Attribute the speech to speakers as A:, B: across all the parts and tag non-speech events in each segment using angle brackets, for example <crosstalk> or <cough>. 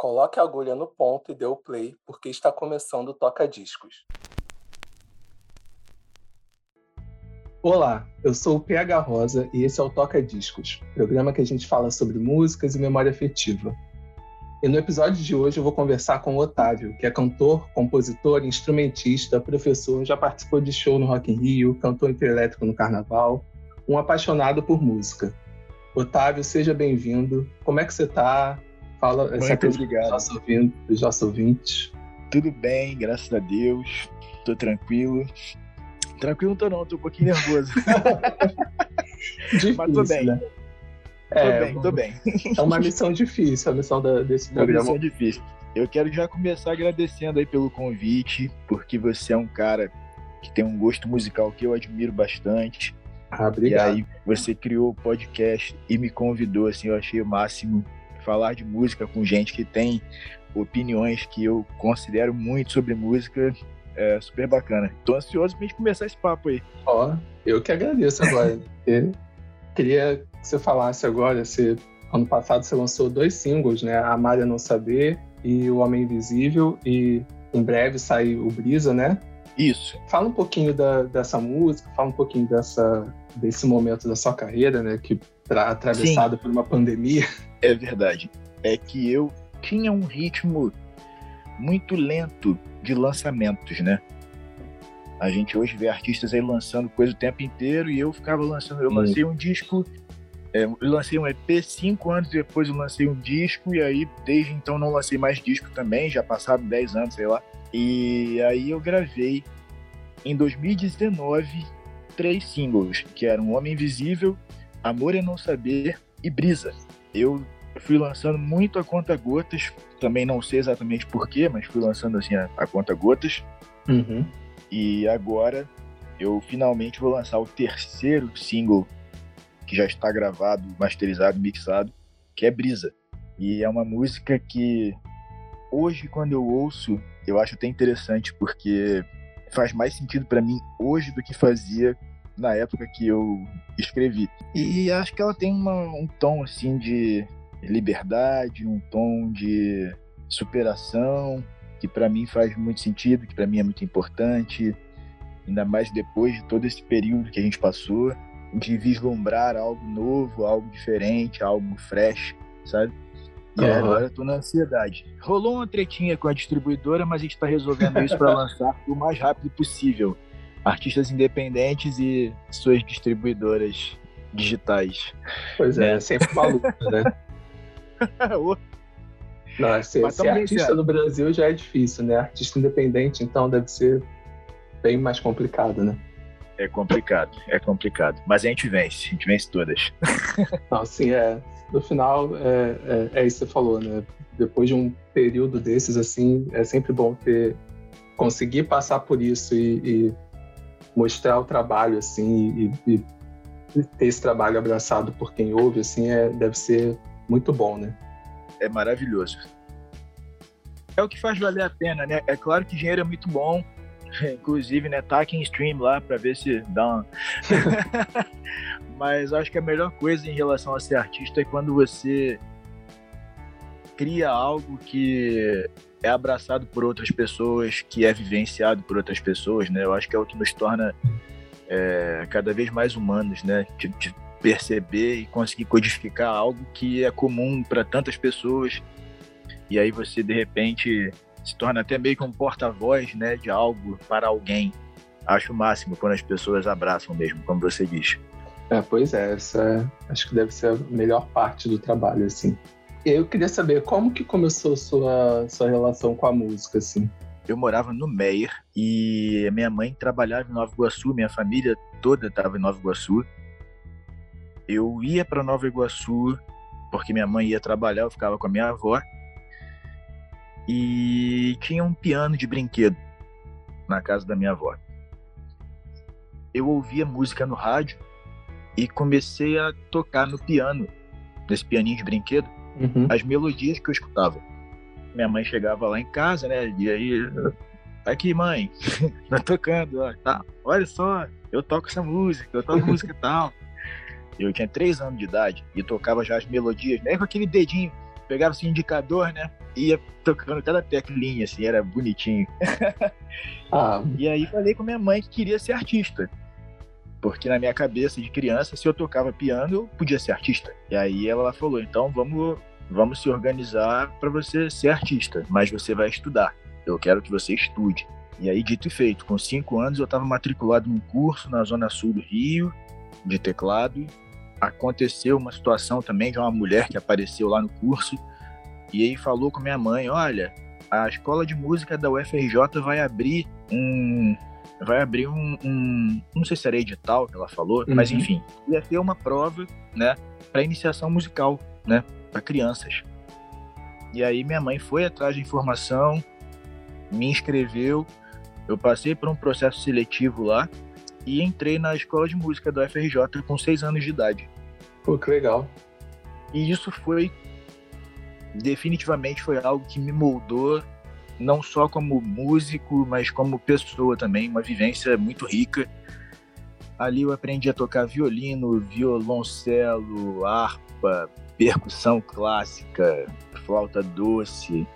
A: Coloque a agulha no ponto e dê o play, porque está começando o Toca Discos. Olá, eu sou o PH Rosa e esse é o Toca Discos, programa que a gente fala sobre músicas e memória afetiva. E no episódio de hoje eu vou conversar com o Otávio, que é cantor, compositor, instrumentista, professor, já participou de show no Rock in Rio, cantor interelétrico no Carnaval, um apaixonado por música. Otávio, seja bem-vindo. Como é que você está? Fala,
B: Muito obrigado.
A: Os ouvintes, os nossos ouvintes.
B: Tudo bem, graças a Deus. Tô tranquilo. Tranquilo não tô não, tô um pouquinho nervoso.
A: Difícil, <laughs>
B: Mas tô bem.
A: Né?
B: Tô é, bem, tô bem.
A: É uma missão difícil, a missão da, desse programa.
B: Uma missão difícil. Eu quero já começar agradecendo aí pelo convite, porque você é um cara que tem um gosto musical que eu admiro bastante.
A: Ah, obrigado.
B: E aí você criou o podcast e me convidou, assim, eu achei o máximo falar de música com gente que tem opiniões que eu considero muito sobre música é super bacana. Tô ansioso pra gente começar esse papo aí.
A: Ó, eu que agradeço agora. <laughs> queria que você falasse agora, se ano passado você lançou dois singles, né? A Malha Não Saber e O Homem Invisível, e em breve sai o Brisa, né?
B: Isso.
A: Fala um pouquinho da, dessa música, fala um pouquinho dessa, desse momento da sua carreira, né? Que atravessado Sim. por uma pandemia. <laughs>
B: É verdade. É que eu tinha um ritmo muito lento de lançamentos, né? A gente hoje vê artistas aí lançando coisa o tempo inteiro e eu ficava lançando. Eu lancei um disco, é, eu lancei um EP cinco anos depois eu lancei um disco e aí desde então não lancei mais disco também, já passaram 10 anos, sei lá. E aí eu gravei em 2019 três singles, que eram Homem Invisível, Amor é Não Saber e Brisa. Eu fui lançando muito a conta gotas, também não sei exatamente porquê, mas fui lançando assim a, a conta gotas.
A: Uhum.
B: E agora eu finalmente vou lançar o terceiro single que já está gravado, masterizado, mixado, que é Brisa. E é uma música que hoje quando eu ouço, eu acho até interessante porque faz mais sentido para mim hoje do que fazia na época que eu escrevi. E acho que ela tem uma, um tom assim de liberdade, um tom de superação, que para mim faz muito sentido, que para mim é muito importante, ainda mais depois de todo esse período que a gente passou, de vislumbrar algo novo, algo diferente, algo fresh, sabe? E uhum. agora eu tô na ansiedade. Rolou uma tretinha com a distribuidora, mas a gente tá resolvendo isso para <laughs> lançar o mais rápido possível. Artistas independentes e suas distribuidoras digitais.
A: Pois é, é sempre uma luta, né? <laughs> Não, ser, ser artista no Brasil já é difícil, né? Artista independente, então, deve ser bem mais complicado, né?
B: É complicado, é complicado. Mas a gente vence, a gente vence todas. <laughs>
A: Não, assim, é. No final, é, é, é isso que você falou, né? Depois de um período desses, assim, é sempre bom ter conseguir passar por isso e, e mostrar o trabalho, assim, e, e, ter esse trabalho abraçado por quem ouve, assim, é, deve ser muito bom, né?
B: É maravilhoso. É o que faz valer a pena, né? É claro que dinheiro é muito bom, <laughs> inclusive, né, taque em stream lá para ver se dá uma... <laughs> Mas acho que a melhor coisa em relação a ser artista é quando você cria algo que é abraçado por outras pessoas, que é vivenciado por outras pessoas, né? Eu acho que é o que nos torna é, cada vez mais humanos, né? De, de perceber e conseguir codificar algo que é comum para tantas pessoas e aí você de repente se torna até meio que um porta-voz né de algo para alguém acho o máximo quando as pessoas abraçam mesmo como você diz
A: é, pois é essa acho que deve ser a melhor parte do trabalho assim eu queria saber como que começou sua sua relação com a música assim
B: eu morava no Meier e minha mãe trabalhava em Nova Iguaçu, minha família toda estava em Nova Iguaçu eu ia para Nova Iguaçu porque minha mãe ia trabalhar, eu ficava com a minha avó. E tinha um piano de brinquedo na casa da minha avó. Eu ouvia música no rádio e comecei a tocar no piano, nesse pianinho de brinquedo, uhum. as melodias que eu escutava. Minha mãe chegava lá em casa, né? E aí, aqui, mãe, <laughs> tá tocando, ó, tá, olha só, eu toco essa música, eu toco música tal. Eu tinha três anos de idade e tocava já as melodias, né? Com aquele dedinho pegava esse indicador, né? Ia tocando cada teclinha, assim, era bonitinho. ah. E aí falei com minha mãe que queria ser artista. Porque na minha cabeça de criança, se eu tocava piano, eu podia ser artista. E aí ela falou: então vamos, vamos se organizar para você ser artista, mas você vai estudar. Eu quero que você estude. E aí, dito e feito, com cinco anos eu estava matriculado num curso na Zona Sul do Rio, de teclado. Aconteceu uma situação também de uma mulher que apareceu lá no curso e aí falou com minha mãe: olha, a escola de música da UFRJ vai abrir um. Vai abrir um, um Não sei se era edital que ela falou, uhum. mas enfim, ia ter uma prova, né, para iniciação musical, né, para crianças. E aí minha mãe foi atrás de informação, me inscreveu, eu passei por um processo seletivo lá e entrei na escola de música da UFRJ com seis anos de idade.
A: Pô, que legal.
B: E isso foi definitivamente foi algo que me moldou não só como músico, mas como pessoa também, uma vivência muito rica. Ali eu aprendi a tocar violino, violoncelo, harpa, percussão clássica, flauta doce.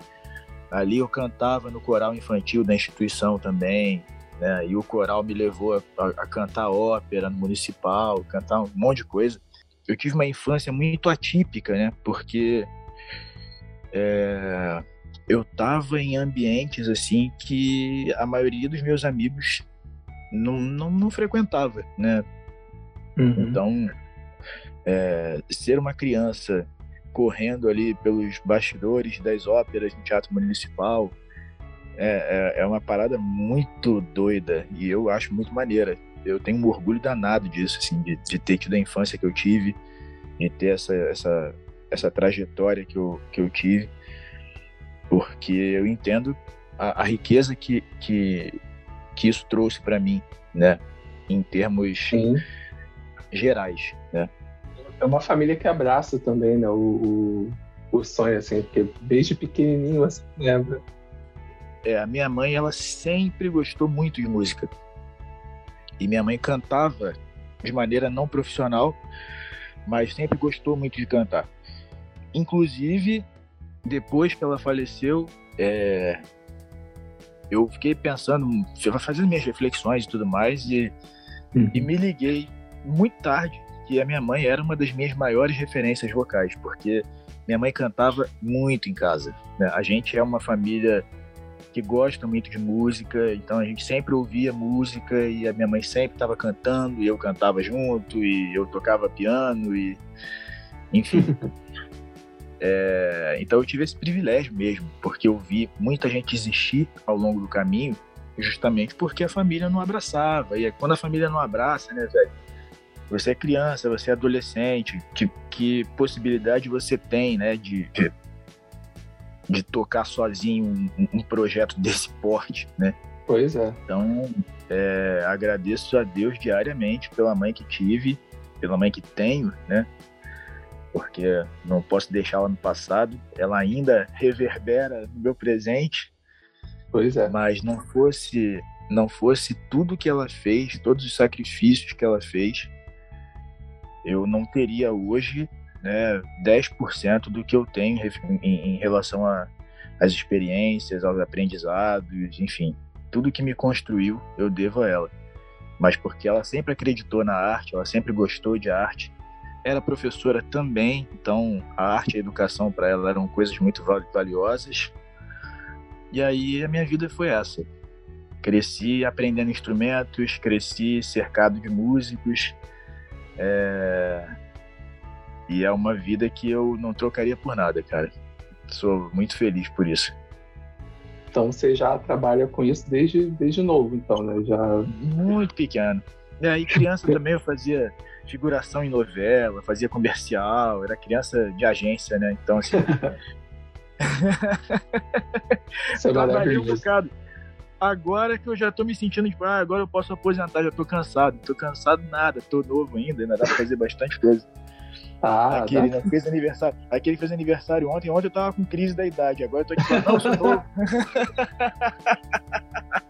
B: Ali eu cantava no coral infantil da instituição também, né? E o coral me levou a, a cantar ópera no municipal, cantar um monte de coisa. Eu tive uma infância muito atípica, né? Porque é, eu estava em ambientes assim que a maioria dos meus amigos não, não, não frequentava, né? Uhum. Então, é, ser uma criança correndo ali pelos bastidores das óperas no Teatro Municipal é, é, é, uma parada muito doida e eu acho muito maneira. Eu tenho um orgulho danado disso, assim, de, de ter tido a infância que eu tive, de ter essa, essa, essa trajetória que eu, que eu tive, porque eu entendo a, a riqueza que, que, que isso trouxe para mim, né? Em termos Sim. gerais, né?
A: É uma família que abraça também, né? O, o, o sonho, assim, porque desde pequenininho você lembra.
B: É, a minha mãe, ela sempre gostou muito de música. E minha mãe cantava de maneira não profissional, mas sempre gostou muito de cantar. Inclusive, depois que ela faleceu, é, eu fiquei pensando, fazendo minhas reflexões e tudo mais, e, uhum. e me liguei muito tarde que a minha mãe era uma das minhas maiores referências vocais, porque minha mãe cantava muito em casa. Né? A gente é uma família que gosta muito de música, então a gente sempre ouvia música e a minha mãe sempre estava cantando e eu cantava junto e eu tocava piano e enfim. <laughs> É, então eu tive esse privilégio mesmo, porque eu vi muita gente existir ao longo do caminho, justamente porque a família não abraçava. E quando a família não abraça, né, velho? Você é criança, você é adolescente, que, que possibilidade você tem, né, de, de, de tocar sozinho um, um, projeto desse porte, né?
A: Pois é.
B: Então, é, agradeço a Deus diariamente pela mãe que tive, pela mãe que tenho, né? Porque não posso deixá-la no passado. Ela ainda reverbera no meu presente.
A: Pois é.
B: Mas não fosse não fosse tudo que ela fez, todos os sacrifícios que ela fez, eu não teria hoje né, 10% do que eu tenho em, em relação às experiências, aos aprendizados, enfim. Tudo que me construiu, eu devo a ela. Mas porque ela sempre acreditou na arte, ela sempre gostou de arte, era professora também, então a arte e a educação para ela eram coisas muito valiosas. E aí a minha vida foi essa. Cresci aprendendo instrumentos, cresci cercado de músicos. É... E é uma vida que eu não trocaria por nada, cara. Sou muito feliz por isso.
A: Então você já trabalha com isso desde, desde novo, então, né? Já...
B: Muito pequeno. E aí criança também eu fazia figuração em novela, fazia comercial, era criança de agência, né? Então, assim. <laughs> Trabalhei um bocado. Agora que eu já tô me sentindo, tipo, ah, agora eu posso aposentar, já tô cansado. Tô cansado nada, tô novo ainda, ainda dá pra fazer bastante coisa. Ah, aquele né, fez aniversário, aquele fez aniversário ontem, ontem eu tava com crise da idade, agora eu tô aqui falando, não, sou novo. <laughs>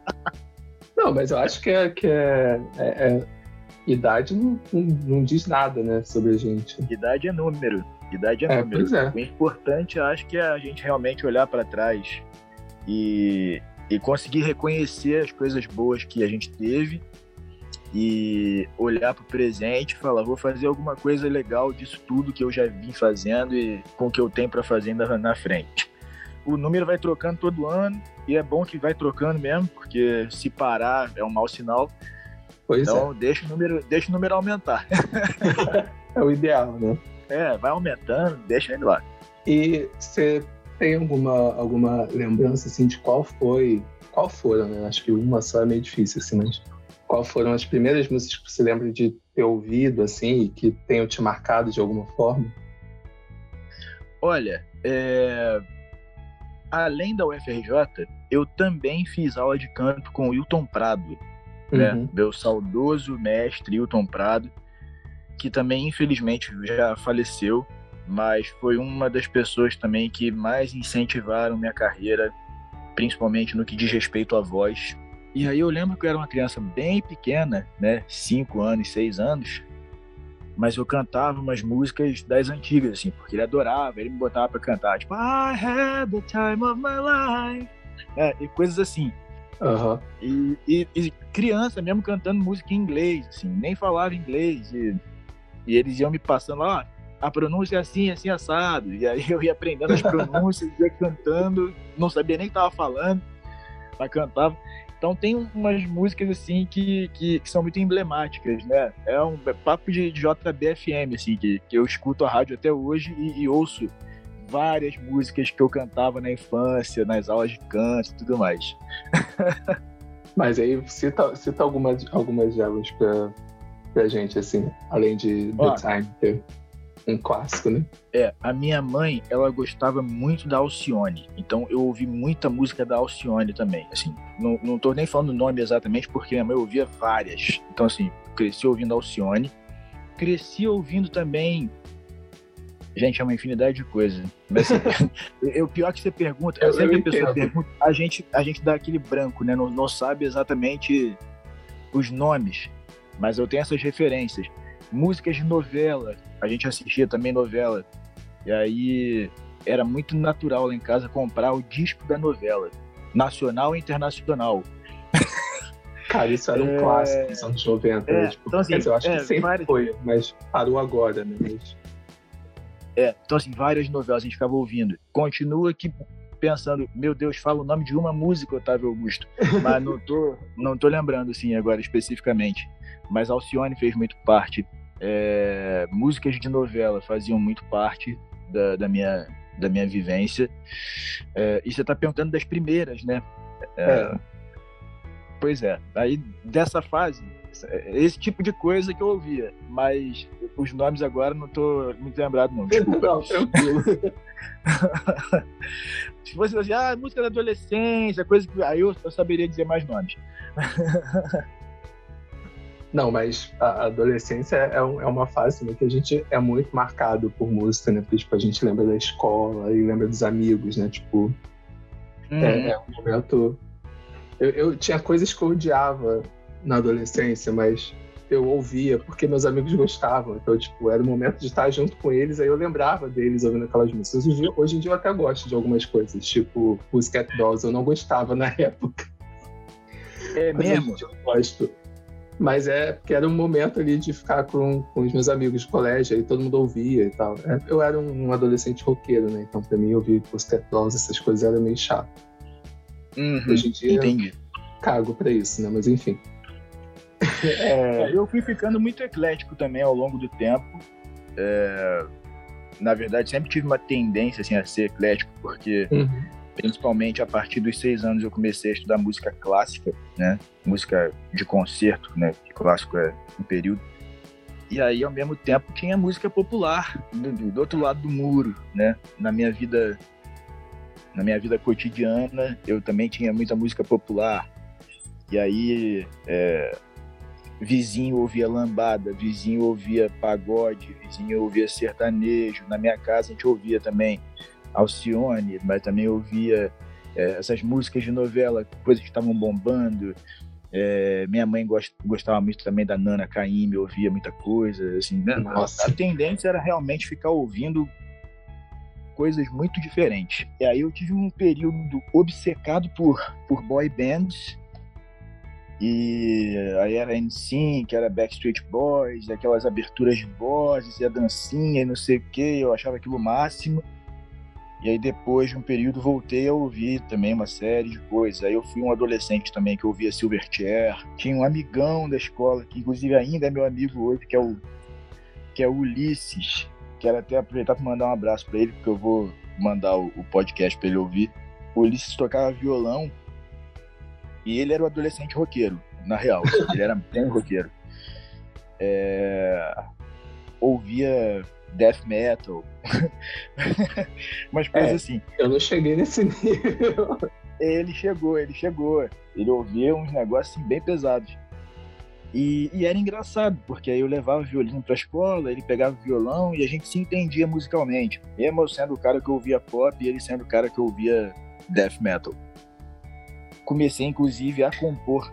A: Não, mas eu acho que é, que é, é, é idade não, não, não, diz nada, né, sobre a gente.
B: Idade é número. Idade é,
A: É,
B: número.
A: pois é.
B: O importante, acho que é a gente realmente olhar para trás e, e conseguir reconhecer as coisas boas que a gente teve e olhar para o presente e falar, vou fazer alguma coisa legal disso tudo que eu já vim fazendo e com o que eu tenho para fazer ainda na frente. O número vai trocando todo ano e é bom que vai trocando mesmo, porque se parar é um mau sinal.
A: Pois
B: Então deixa o número, deixa o número aumentar.
A: é. <laughs> É o ideal, né?
B: É, vai aumentando, deixa ele lá.
A: E você tem alguma, alguma lembrança assim de qual foi, qual foram, né? Acho que uma só é meio difícil assim, mas qual foram as primeiras músicas que você lembra de ter ouvido assim e que tenham te marcado de alguma forma?
B: Olha, é, além da UFRJ, eu também fiz aula de canto com o Wilton Prado, né?
A: Uhum.
B: Meu saudoso mestre Wilton Prado, que também infelizmente já faleceu, mas foi uma das pessoas também que mais incentivaram minha carreira, principalmente no que diz respeito à voz. E aí eu lembro que eu era uma criança bem pequena, né, cinco anos, seis anos, mas eu cantava umas músicas das antigas, assim, porque ele adorava, ele me botava pra cantar, tipo, I had the time of my life, é, e coisas assim.
A: Aham.
B: E, e- e criança mesmo cantando música em inglês, assim, nem falava inglês. E, e eles iam me passando lá, "Ó, a pronúncia é assim, assim, assado. E aí eu ia aprendendo as pronúncias, ia cantando, não sabia nem o que tava falando, mas cantava. Então tem umas músicas assim que, que, que são muito emblemáticas, né? É um papo de JBFM, assim, que, que eu escuto a rádio até hoje e, e ouço várias músicas que eu cantava na infância, nas aulas de canto e tudo mais. <laughs>
A: Mas aí cita, cita algumas, algumas delas pra, pra gente, assim, além de The
B: Ó.
A: Time, que é um clássico, né?
B: É, a minha mãe, ela gostava muito da Alcione. Então eu ouvi muita música da Alcione também. Assim, não, não tô nem falando o nome exatamente porque minha mãe ouvia várias. Então, assim, cresci ouvindo Alcione. Cresci ouvindo também. Gente, é uma infinidade de coisas. Mas assim, <laughs> o pior que você pergunta,
A: Eu-
B: sempre
A: eu
B: a pessoa pergunta, a gente, a gente dá aquele branco, né? Não, não sabe exatamente os nomes. Mas eu tenho essas referências. Músicas de novela, a gente assistia também novela. E aí era muito natural lá em casa comprar o disco da novela, nacional e internacional. <laughs>
A: Cara, isso era um
B: É.
A: clássico dos anos 90,
B: É,
A: né? Tipo,
B: então, assim,
A: eu acho
B: é,
A: que sempre
B: várias-
A: foi, mas parou agora, né? Mas,
B: É, então assim, várias novelas a gente ficava ouvindo. Continua aqui pensando, meu Deus, fala o nome de uma música, Otávio Augusto. <laughs> Mas não tô, não tô lembrando assim agora especificamente. Mas Alcione fez muito parte. É, músicas de novela faziam muito parte da, da minha, da minha vivência. É, e você tá perguntando das primeiras, né?
A: é.
B: Pois é. Aí dessa fase, esse tipo de coisa que eu ouvia. Mas os nomes agora não tô muito lembrado, não. Desculpa.
A: Não, tranquilo. <laughs>
B: Se fosse assim, ah, música da adolescência, coisa que. Aí eu, eu saberia dizer mais nomes. <laughs>
A: Não, mas a adolescência é, um- é uma fase né, que a gente é muito marcado por música, né? Porque tipo, a gente lembra da escola e lembra dos amigos, né? Tipo,
B: Uhum.
A: é, é um momento. Eu, eu tinha coisas que eu odiava na adolescência, mas eu ouvia porque meus amigos gostavam. Então, tipo, era o momento de estar junto com eles, aí eu lembrava deles ouvindo aquelas músicas. Hoje, hoje em dia eu até gosto de algumas coisas, tipo Pussycat Dolls, eu não gostava na <laughs> época.
B: É
A: Mas
B: mesmo?
A: eu gosto. Mas é porque era um momento ali de ficar com, com os meus amigos de colégio, aí todo mundo ouvia e tal. É, Eu era um, adolescente roqueiro, né? Então pra mim ouvir Pussycat Dolls, essas coisas era meio chato.
B: Uhum.
A: Hoje em dia
B: Entendi.
A: cago pra isso, né? Mas enfim. É,
B: eu fui ficando muito eclético também ao longo do tempo. É, Na verdade, sempre tive uma tendência assim, a ser eclético, porque
A: uhum.
B: principalmente a partir dos seis anos eu comecei a estudar música clássica, né? Música de concerto, né? Que clássico é um período. E aí, ao mesmo tempo, tinha música popular do, do- do outro lado do muro, né? Na minha vida, na minha vida cotidiana, eu também tinha muita música popular. E aí, é, vizinho ouvia lambada, vizinho ouvia pagode, vizinho ouvia sertanejo. Na minha casa a gente ouvia também Alcione, mas também ouvia é, essas músicas de novela, coisas que estavam bombando. É, minha mãe gost, gostava muito também da Nana Caymmi, ouvia muita coisa, assim, né?
A: Nossa.
B: A tendência era realmente ficar ouvindo coisas muito diferentes. E aí eu tive um período obcecado por, por boy bands. E aí era NSYNC, era Backstreet Boys, aquelas aberturas de vozes e a dancinha e não sei o que, eu achava aquilo o máximo. E aí depois de um período voltei a ouvir também uma série de coisas. Aí eu fui um adolescente também que ouvia Silverchair. Tinha um amigão da escola, que inclusive ainda é meu amigo hoje, que é o, que é o Ulisses. Quero até aproveitar para mandar um abraço para ele, porque eu vou mandar o, o podcast para ele ouvir. O Ulisses tocava violão e ele era o adolescente roqueiro, na real. <laughs> Ele era bem roqueiro. É... Ouvia death metal. <laughs> Mas coisas é, assim.
A: Eu não cheguei nesse <laughs> nível.
B: Ele chegou, ele chegou. Ele ouvia uns negócios assim, bem pesados. E, e, era engraçado, porque aí eu levava o violino pra escola, ele pegava o violão e a gente se entendia musicalmente. Mesmo eu sendo o cara que ouvia pop e ele sendo o cara que ouvia death metal. Comecei, inclusive, a compor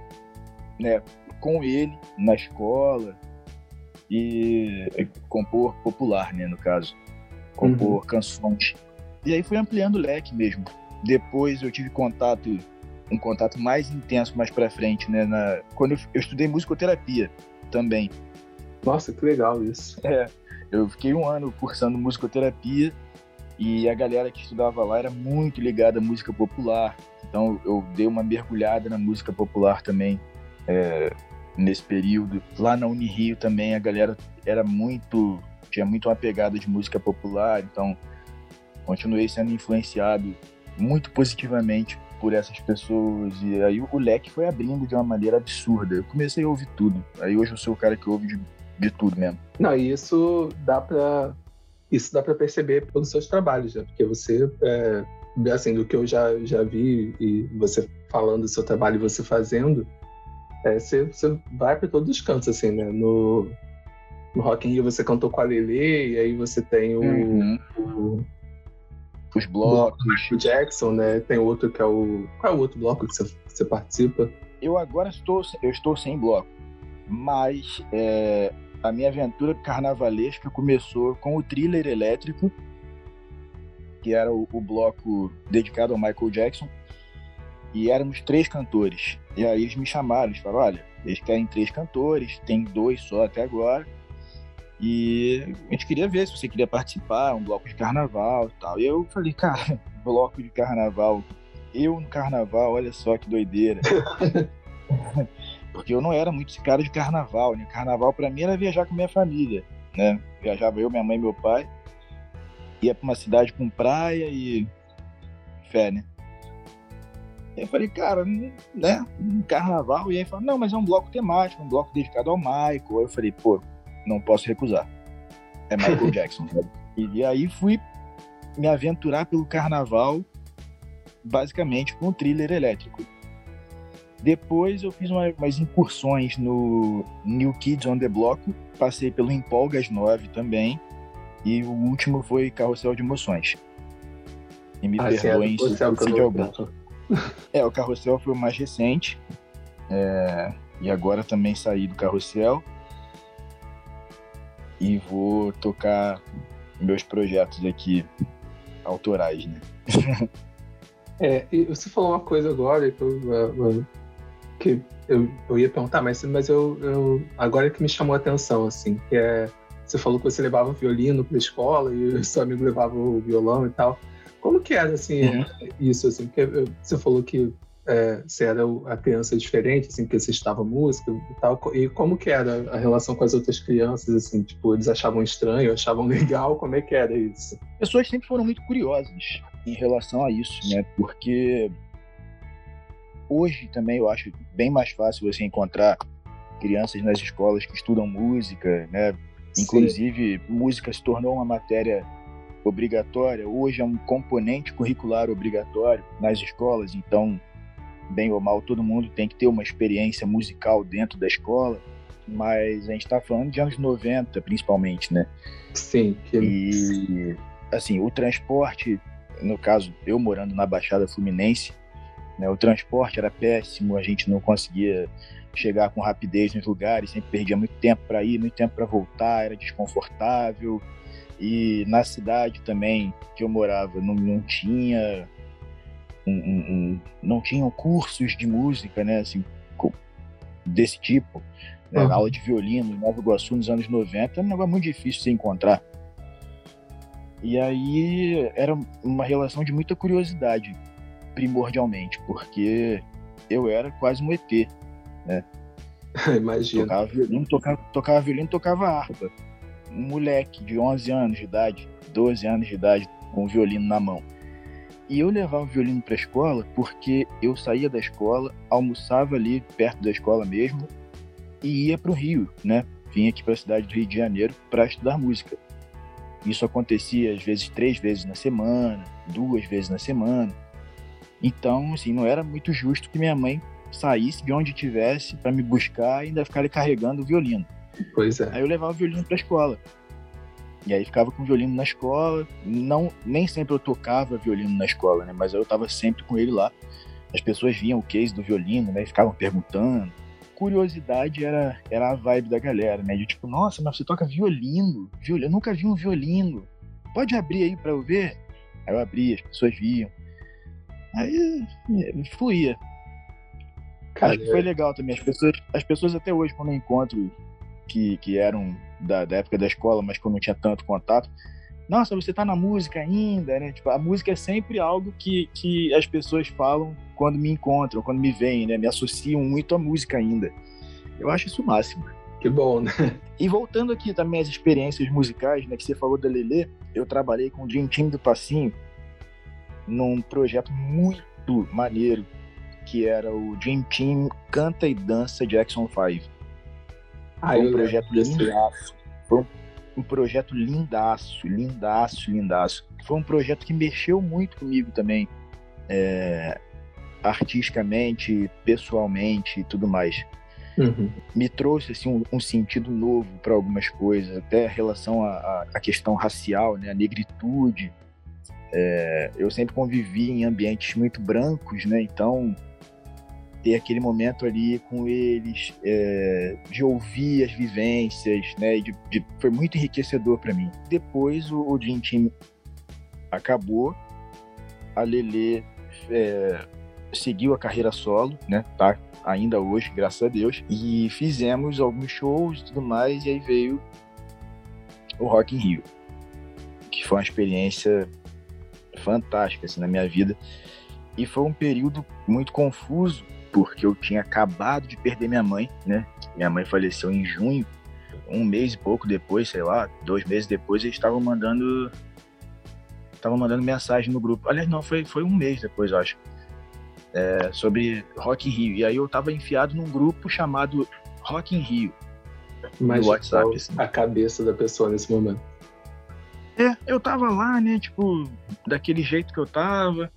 B: né, com ele na escola, e compor popular, né, no caso, compor uhum. canções. E aí fui ampliando o leque mesmo. Depois eu tive contato, um contato mais intenso mais para frente, né, na, quando eu, eu estudei musicoterapia também.
A: Nossa, que legal isso.
B: É, eu fiquei um ano cursando musicoterapia e a galera que estudava lá era muito ligada à música popular. Então eu dei uma mergulhada na música popular também. É, nesse período. Lá na Unirio também a galera era muito tinha muito uma pegada de música popular, então continuei sendo influenciado muito positivamente por essas pessoas e aí o leque foi abrindo de uma maneira absurda. Eu comecei a ouvir tudo. Aí hoje eu sou o cara que ouve de, de tudo mesmo.
A: Não, e isso dá para isso dá para perceber pelos seus trabalhos, né? Porque você é, assim, do que eu já já vi e você falando do seu trabalho e você fazendo, é, você, você vai para todos os cantos, assim, né? No, no Rock in Rio você cantou com a Lele, e aí você tem o, uhum. o
B: os blocos.
A: O Jackson, né? Tem outro que é o. Qual é o outro bloco que você, que você participa?
B: Eu agora estou, eu estou sem bloco, mas é, a minha aventura carnavalesca começou com o thriller elétrico, que era o, o bloco dedicado ao Michael Jackson e éramos três cantores. E aí eles me chamaram, eles falaram, olha, eles querem três cantores, tem dois só até agora. E a gente queria ver se você queria participar, um bloco de carnaval e tal. E eu falei, cara, <laughs> bloco de carnaval. Eu no carnaval, olha só que doideira. <laughs> Porque eu não era muito esse cara de carnaval, né? Carnaval para mim era viajar com minha família, né? Viajava eu, minha mãe e meu pai. Ia pra uma cidade com praia e fé, né? eu falei, cara, né, um carnaval. E aí falou, não, mas é um bloco temático, um bloco dedicado ao Michael. Aí eu falei, pô, não posso recusar. É Michael <laughs> Jackson. E aí fui me aventurar pelo carnaval, basicamente com o thriller elétrico. Depois eu fiz uma, umas incursões no New Kids on the Block, passei pelo Empolgas 9 também, e o último foi Carrossel de Emoções. E me ah, perdoem se, de algum. É, o Carrossel foi o mais recente. É, e agora também saí do Carrossel. E vou tocar meus projetos aqui autorais, né? <laughs>
A: é, e você falou uma coisa agora que eu, que eu, eu ia perguntar, mas, mas eu, eu agora que me chamou a atenção, assim, que é você falou que você levava o violino para a escola e o seu amigo levava o violão e tal. Como que era, assim, uhum. isso, assim? Porque você falou que é, você era a criança diferente, assim, que você estava música e tal. E como que era a relação com as outras crianças, assim? Tipo, eles achavam estranho, <laughs> achavam legal? Como é que era isso?
B: As pessoas sempre foram muito curiosas em relação a isso, né? Porque hoje também eu acho bem mais fácil você encontrar crianças nas escolas que estudam música, né? Inclusive, Sim. música se tornou uma matéria obrigatória, hoje é um componente curricular obrigatório nas escolas, então, bem ou mal, todo mundo tem que ter uma experiência musical dentro da escola, mas a gente está falando de anos 90, principalmente, né?
A: Sim.
B: Que... E, assim, o transporte, no caso, eu morando na Baixada Fluminense, né, o transporte era péssimo, a gente não conseguia chegar com rapidez nos lugares, sempre perdia muito tempo para ir, muito tempo para voltar, era desconfortável E na cidade também que eu morava não, não tinha um, um, um, não tinham cursos de música, né, assim, desse tipo. Né, uhum. Aula de violino em Nova Iguaçu nos anos 90 era um negócio muito difícil de se encontrar. E aí era uma relação de muita curiosidade, primordialmente, porque eu era quase um ET, né? <laughs>
A: Imagina.
B: Tocava violino, tocava, tocava violino, tocava harpa. Um moleque de 11 anos de idade, 12 anos de idade, com o violino na mão. E eu levava o violino para a escola porque eu saía da escola, almoçava ali perto da escola mesmo e ia para o Rio, né? Vinha aqui para a cidade do Rio de Janeiro para estudar música. Isso acontecia às vezes três vezes na semana, duas vezes na semana. Então, assim, não era muito justo que minha mãe saísse de onde tivesse para me buscar e ainda ficar carregando o violino.
A: Pois é.
B: Aí eu levava o violino para a escola. E aí ficava com o violino na escola. Não, nem sempre eu tocava violino na escola, né? Mas eu estava sempre com ele lá. As pessoas viam o case do violino, né? E ficavam perguntando curiosidade era, era a vibe da galera, né? De tipo, nossa, mas você toca violino? violino? Eu nunca vi um violino. Pode abrir aí para eu ver? Aí eu abria, as pessoas viam. Aí é, fluía. Cara, Acho que foi legal também. As pessoas, as pessoas até hoje, quando eu encontro que, que eram da, da época da escola, mas quando não tinha tanto contato, nossa, você tá na música ainda, né? Tipo, a música é sempre algo que, que as pessoas falam quando me encontram, quando me veem, né? Me associam muito à música ainda. Eu acho isso o máximo.
A: Que bom, né?
B: E voltando aqui também às experiências musicais, né? Que você falou da Lelê, eu trabalhei com o Team do Passinho num projeto muito maneiro, que era o Dream Team Canta e Dança Jackson 5. Ah, Foi um projeto lindaço. Foi um projeto lindaço, lindaço, lindaço. Foi um projeto que mexeu muito comigo também, é, artisticamente, pessoalmente e tudo mais. Uhum. Me trouxe assim, um, um sentido novo para algumas coisas, até em relação à questão racial, né, a negritude. É, eu sempre convivi em ambientes muito brancos, né, então ter aquele momento ali com eles, é, de ouvir as vivências, né? De, de, foi muito enriquecedor para mim. Depois o, o Dream Team acabou, a Lele é, seguiu a carreira solo, né? Tá ainda hoje, graças a Deus, e fizemos alguns shows e tudo mais, e aí veio o Rock in Rio, que foi uma experiência fantástica assim, na minha vida. E foi um período muito confuso, porque eu tinha acabado de perder minha mãe, né? Minha mãe faleceu em junho. Um mês e pouco depois, sei lá, dois meses depois, eles estavam mandando. Estavam mandando mensagem no grupo. Aliás, não, foi, foi um mês depois, eu acho. É, sobre Rock in Rio. E aí eu tava enfiado num grupo chamado Rock in Rio.
A: Mas no WhatsApp. Assim. A cabeça da pessoa nesse momento.
B: É, eu tava lá, né? Tipo, daquele jeito que eu tava.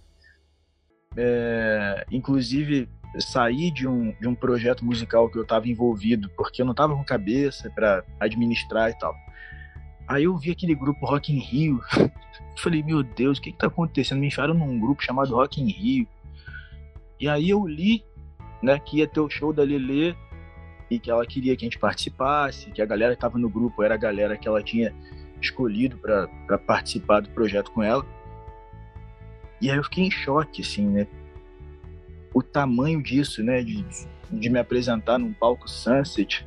B: É, inclusive, sair de um, de um projeto musical que eu estava envolvido, porque eu não estava com cabeça para administrar e tal. Aí eu vi aquele grupo Rock in Rio. <laughs> Falei, meu Deus, o que, que tá acontecendo? Me enfiaram num grupo chamado Rock in Rio. E aí eu li, né, que ia ter o show da Lelê e que ela queria que a gente participasse, que a galera que tava no grupo era a galera que ela tinha escolhido para participar do projeto com ela. E aí eu fiquei em choque, assim, né? o tamanho disso, né? De, de me apresentar num palco Sunset.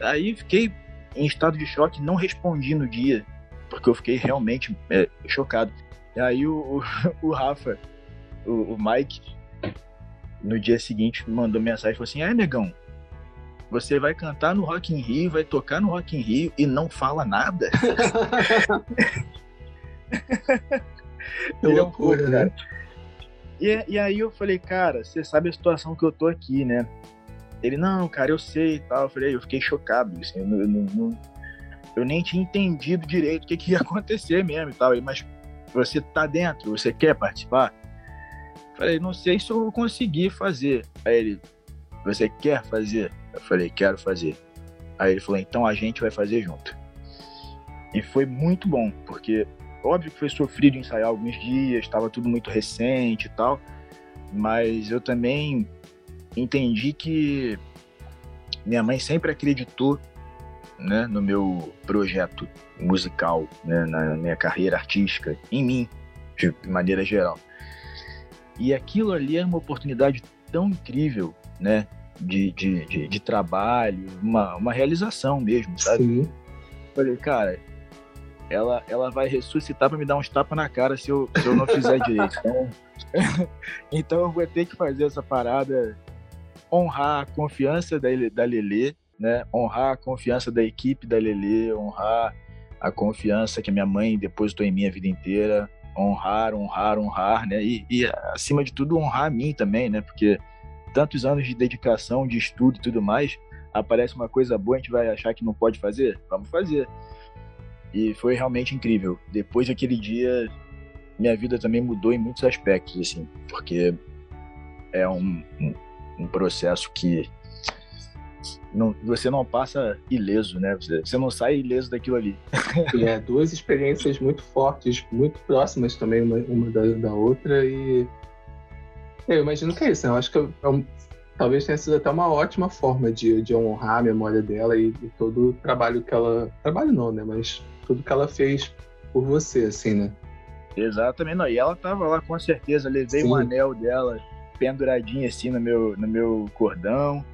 B: Aí fiquei em estado de choque, não respondi no dia, porque eu fiquei realmente é, chocado. E aí o, o, <laughs> o Rafa, o, o, Mike, no dia seguinte mandou mensagem e falou assim: É, negão, você vai cantar no Rock in Rio, vai tocar no Rock in Rio e não fala nada? <laughs>
A: Que loucura, né?
B: E, e aí eu falei, cara, você sabe a situação que eu tô aqui, né? Ele, não, cara, eu sei e tal. Eu falei, eu fiquei chocado, assim, eu, eu, eu, eu nem tinha entendido direito o que, que ia <laughs> acontecer mesmo e tal. Mas você tá dentro, você quer participar? Eu falei, não sei se eu vou conseguir fazer. Aí ele, você quer fazer? Eu falei, quero fazer. Aí ele falou, então a gente vai fazer junto. E foi muito bom, porque Óbvio que foi sofrido ensaiar alguns dias, estava tudo muito recente e tal, mas eu também entendi que minha mãe sempre acreditou né, no meu projeto musical, né, na minha carreira artística, em mim, de maneira geral. E aquilo ali é uma oportunidade tão incrível, né, de, de, de, de trabalho, uma, uma realização mesmo, sabe? Sim. Falei, cara, ela, ela vai ressuscitar para me dar uns tapas na cara se eu, se eu não fizer <laughs> direito. Então, <laughs> então eu vou ter que fazer essa parada, honrar a confiança da, da Lelê, né? honrar a confiança da equipe da Lelê, honrar a confiança que a minha mãe depositou em mim a vida inteira, honrar, honrar, honrar, né? E, e, acima de tudo honrar a mim também, né? Porque tantos anos de dedicação, de estudo e tudo mais, aparece uma coisa boa, a gente vai achar que não pode fazer? Vamos fazer. E foi realmente incrível. Depois daquele dia, minha vida também mudou em muitos aspectos, assim, porque é um, um, um processo que não, você não passa ileso, né? Você, você não sai ileso daquilo ali. <laughs>
A: é, duas experiências muito fortes, muito próximas também uma, uma da, da, outra e eu imagino que é isso, né? Eu acho que é talvez tenha sido até uma ótima forma de, de honrar a memória dela e, e todo o trabalho que ela... Trabalho não, né? Mas tudo que ela fez por você, assim, né?
B: Exatamente, não. E ela tava lá com certeza. Levei Sim. um anel dela penduradinho assim no meu, no meu cordão.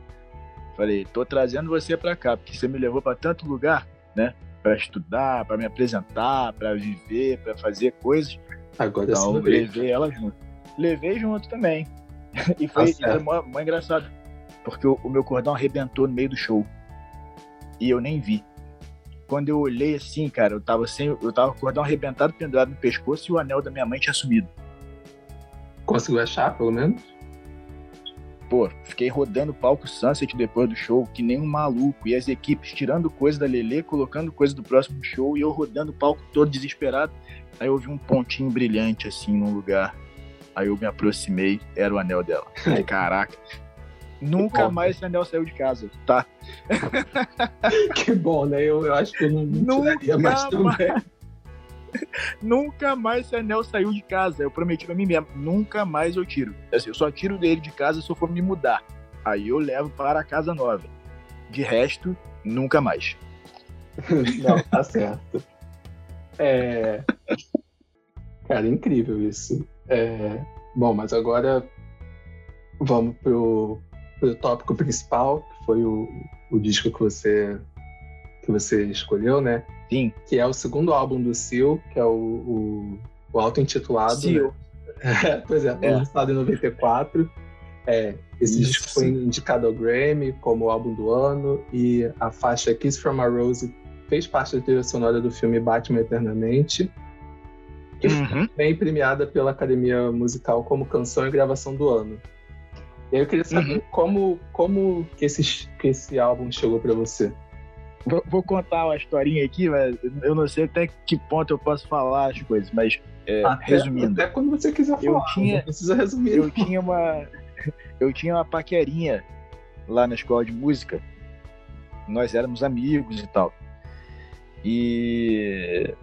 B: Falei, tô trazendo você para cá, porque você me levou para tanto lugar, né? Para estudar, para me apresentar, para viver, para fazer coisas.
A: Agora
B: então, eu levei ela junto. Levei junto também. <laughs> e foi, mó, mó engraçado, porque o, o meu cordão arrebentou no meio do show. E eu nem vi quando eu olhei assim, cara, eu tava sem. Eu tava com o cordão arrebentado, pendurado no pescoço e o anel da minha mãe tinha sumido.
A: Conseguiu achar, pelo menos?
B: Pô, fiquei rodando o palco Sunset depois do show, que nem um maluco. E as equipes tirando coisa da Lelê, colocando coisa do próximo show, e eu rodando o palco todo desesperado. Aí eu vi um pontinho brilhante assim num lugar. Aí eu me aproximei, era o anel dela. <laughs> Caraca. Nunca bom, mais esse anel saiu de casa, tá? <laughs>
A: que bom, né? Eu, eu acho que eu não, não tiraria mais também. <laughs>
B: nunca mais esse anel saiu de casa. Eu prometi pra mim mesmo, nunca mais eu tiro. Assim, eu só tiro dele de casa se eu for me mudar. Aí eu levo para a casa nova. De resto, nunca mais.
A: não, tá certo. É... Cara, incrível isso. É... Bom, mas agora vamos pro, o tópico principal, que foi o, o disco que você, que você escolheu, né?
B: Sim.
A: Que é o segundo álbum do Seal, que é o, o, o auto-intitulado.
B: Seal.
A: Né? <laughs> pois é, é, lançado em 94. É, esse Isso. disco foi indicado ao Grammy como álbum do ano e a faixa Kiss from a Rose fez parte da trilha sonora do filme Batman Eternamente, que uhum. foi também premiada pela Academia Musical como canção e gravação do ano. E aí eu queria saber uhum. como, como que, esse, que esse álbum chegou para você.
B: Vou, vou, contar uma historinha aqui, mas eu não sei até que ponto eu posso falar as coisas, mas é, até, resumindo.
A: Até quando você quiser falar,
B: eu tinha,
A: não precisa resumir.
B: Eu tinha uma, <laughs> eu tinha uma paquerinha lá na escola de música. Nós éramos amigos e tal. E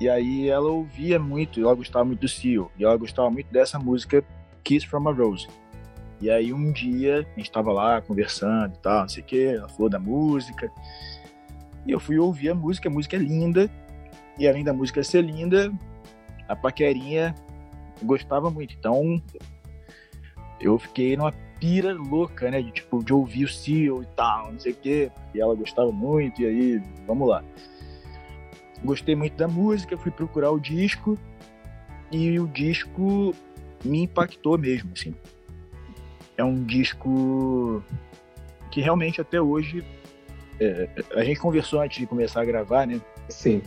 B: e aí ela ouvia muito, ela gostava muito do Seal, e ela gostava muito dessa música Kiss from a Rose. E aí um dia a gente tava lá conversando e tal, não sei o que, ela falou da música. E eu fui ouvir a música, a música é linda. E além da música ser linda, a paquerinha gostava muito. Então eu fiquei numa pira louca, né? De tipo, de ouvir o Seal e tal, não sei o quê. E ela gostava muito, e aí, vamos lá. Gostei muito da música, fui procurar o disco. E o disco me impactou mesmo, assim é um disco que realmente até hoje é, a gente conversou antes de começar a gravar, né?
A: Sim.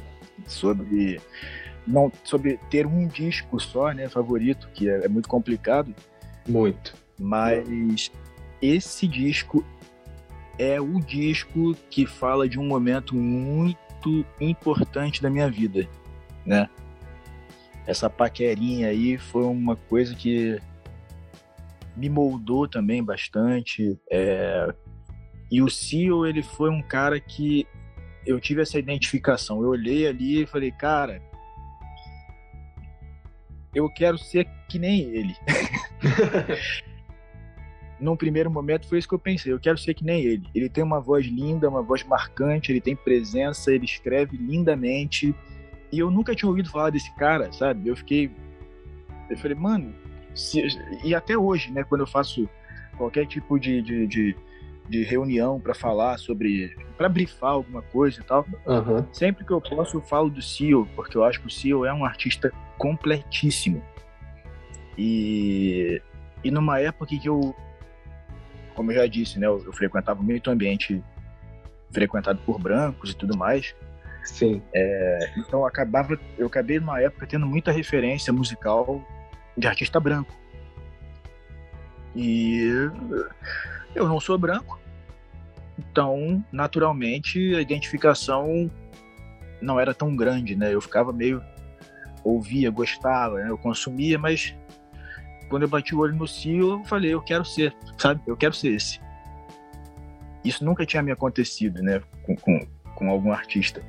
B: Sobre não sobre ter um disco só, né, favorito, que é, é muito complicado.
A: Muito.
B: Mas esse disco é o disco que fala de um momento muito importante da minha vida, né? Essa paquerinha aí foi uma coisa que me moldou também bastante. É... E o Cio, ele foi um cara que eu tive essa identificação. Eu olhei ali e falei, cara, eu quero ser que nem ele. <laughs> num primeiro momento foi isso que eu pensei. Eu quero ser que nem ele. Ele tem uma voz linda, uma voz marcante, ele tem presença, ele escreve lindamente. E eu nunca tinha ouvido falar desse cara, sabe? Eu fiquei. Eu falei, mano. Se... E até hoje, né, quando eu faço qualquer tipo de, de, de, de reunião para falar sobre. para brifar alguma coisa e tal,
A: uhum.
B: sempre que eu posso eu falo do Seal, porque eu acho que o Seal é um artista completíssimo. E, e numa época que eu como eu já disse, né, eu, eu frequentava muito ambiente frequentado por brancos e tudo mais.
A: Sim.
B: É, então eu acabava, eu acabei numa época tendo muita referência musical de artista branco. E eu não sou branco, então naturalmente a identificação não era tão grande, né? Eu ficava meio ouvia, gostava, né? eu consumia, mas quando eu bati o olho no Cio, eu falei, eu quero ser, sabe? Eu quero ser esse. Isso nunca tinha me acontecido, né? Com, com, com algum artista.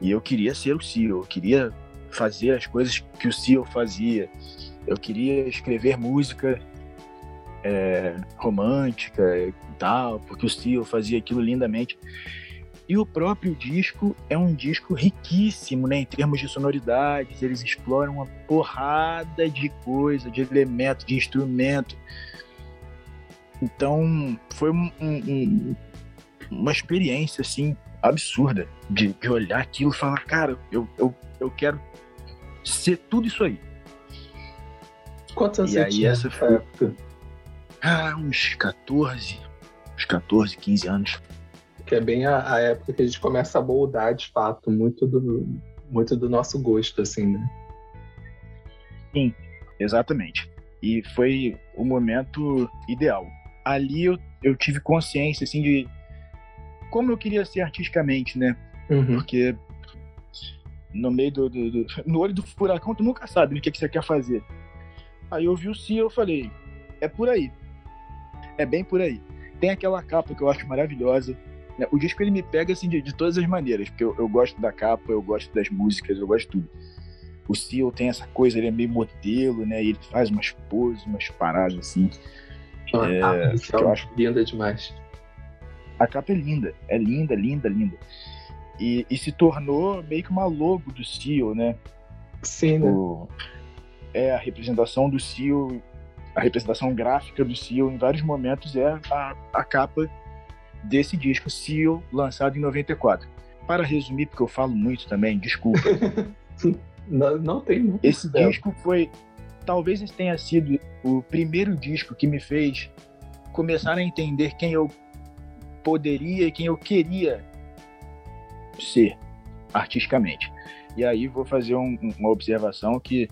B: E eu queria ser o Cio, eu queria fazer as coisas que o Cio fazia. Eu queria escrever música é, romântica e tal, porque o Cio fazia aquilo lindamente. E o próprio disco é um disco riquíssimo, né, em termos de sonoridades. Eles exploram uma porrada de coisa, de elemento, de instrumento. Então, foi um, um, uma experiência, assim, absurda de, de, olhar aquilo e falar, cara, eu, eu, eu quero ser tudo isso aí.
A: Quantos anos
B: e aí essa foi... Ah, uns 14, uns 14, 15 anos
A: que é bem a, a, época que a gente começa a moldar de fato muito do, muito do nosso gosto, assim, né?
B: Sim, exatamente. E foi o momento ideal. Ali eu, eu tive consciência, assim, de como eu queria ser artisticamente, né?
A: Uhum.
B: Porque no meio do, do, do, No olho do furacão, tu nunca sabe o que, que você quer fazer. Aí eu vi o Cia eu falei, é por aí. É bem por aí. Tem aquela capa que eu acho maravilhosa, né, o disco ele me pega assim de, de todas as maneiras, porque eu, eu, gosto da capa, eu gosto das músicas, eu gosto de tudo. O Seal tem essa coisa, ele é meio modelo, né? E ele faz umas poses, umas paradas assim.
A: Ah, é, ah, que eu acho linda demais.
B: A capa é linda, é linda, linda, linda. E, e se tornou meio que uma logo do Seal, né?
A: Sim, né?
B: O, é a representação do Seal, a representação gráfica do Seal em vários momentos é a, a capa desse disco Seal, lançado em 94. Para resumir, porque eu falo muito também, desculpa. <laughs>
A: não, não tem muito.
B: Esse disco foi. Talvez esse tenha sido o primeiro disco que me fez começar a entender quem eu poderia e quem eu queria ser artisticamente. E aí vou fazer um, uma observação que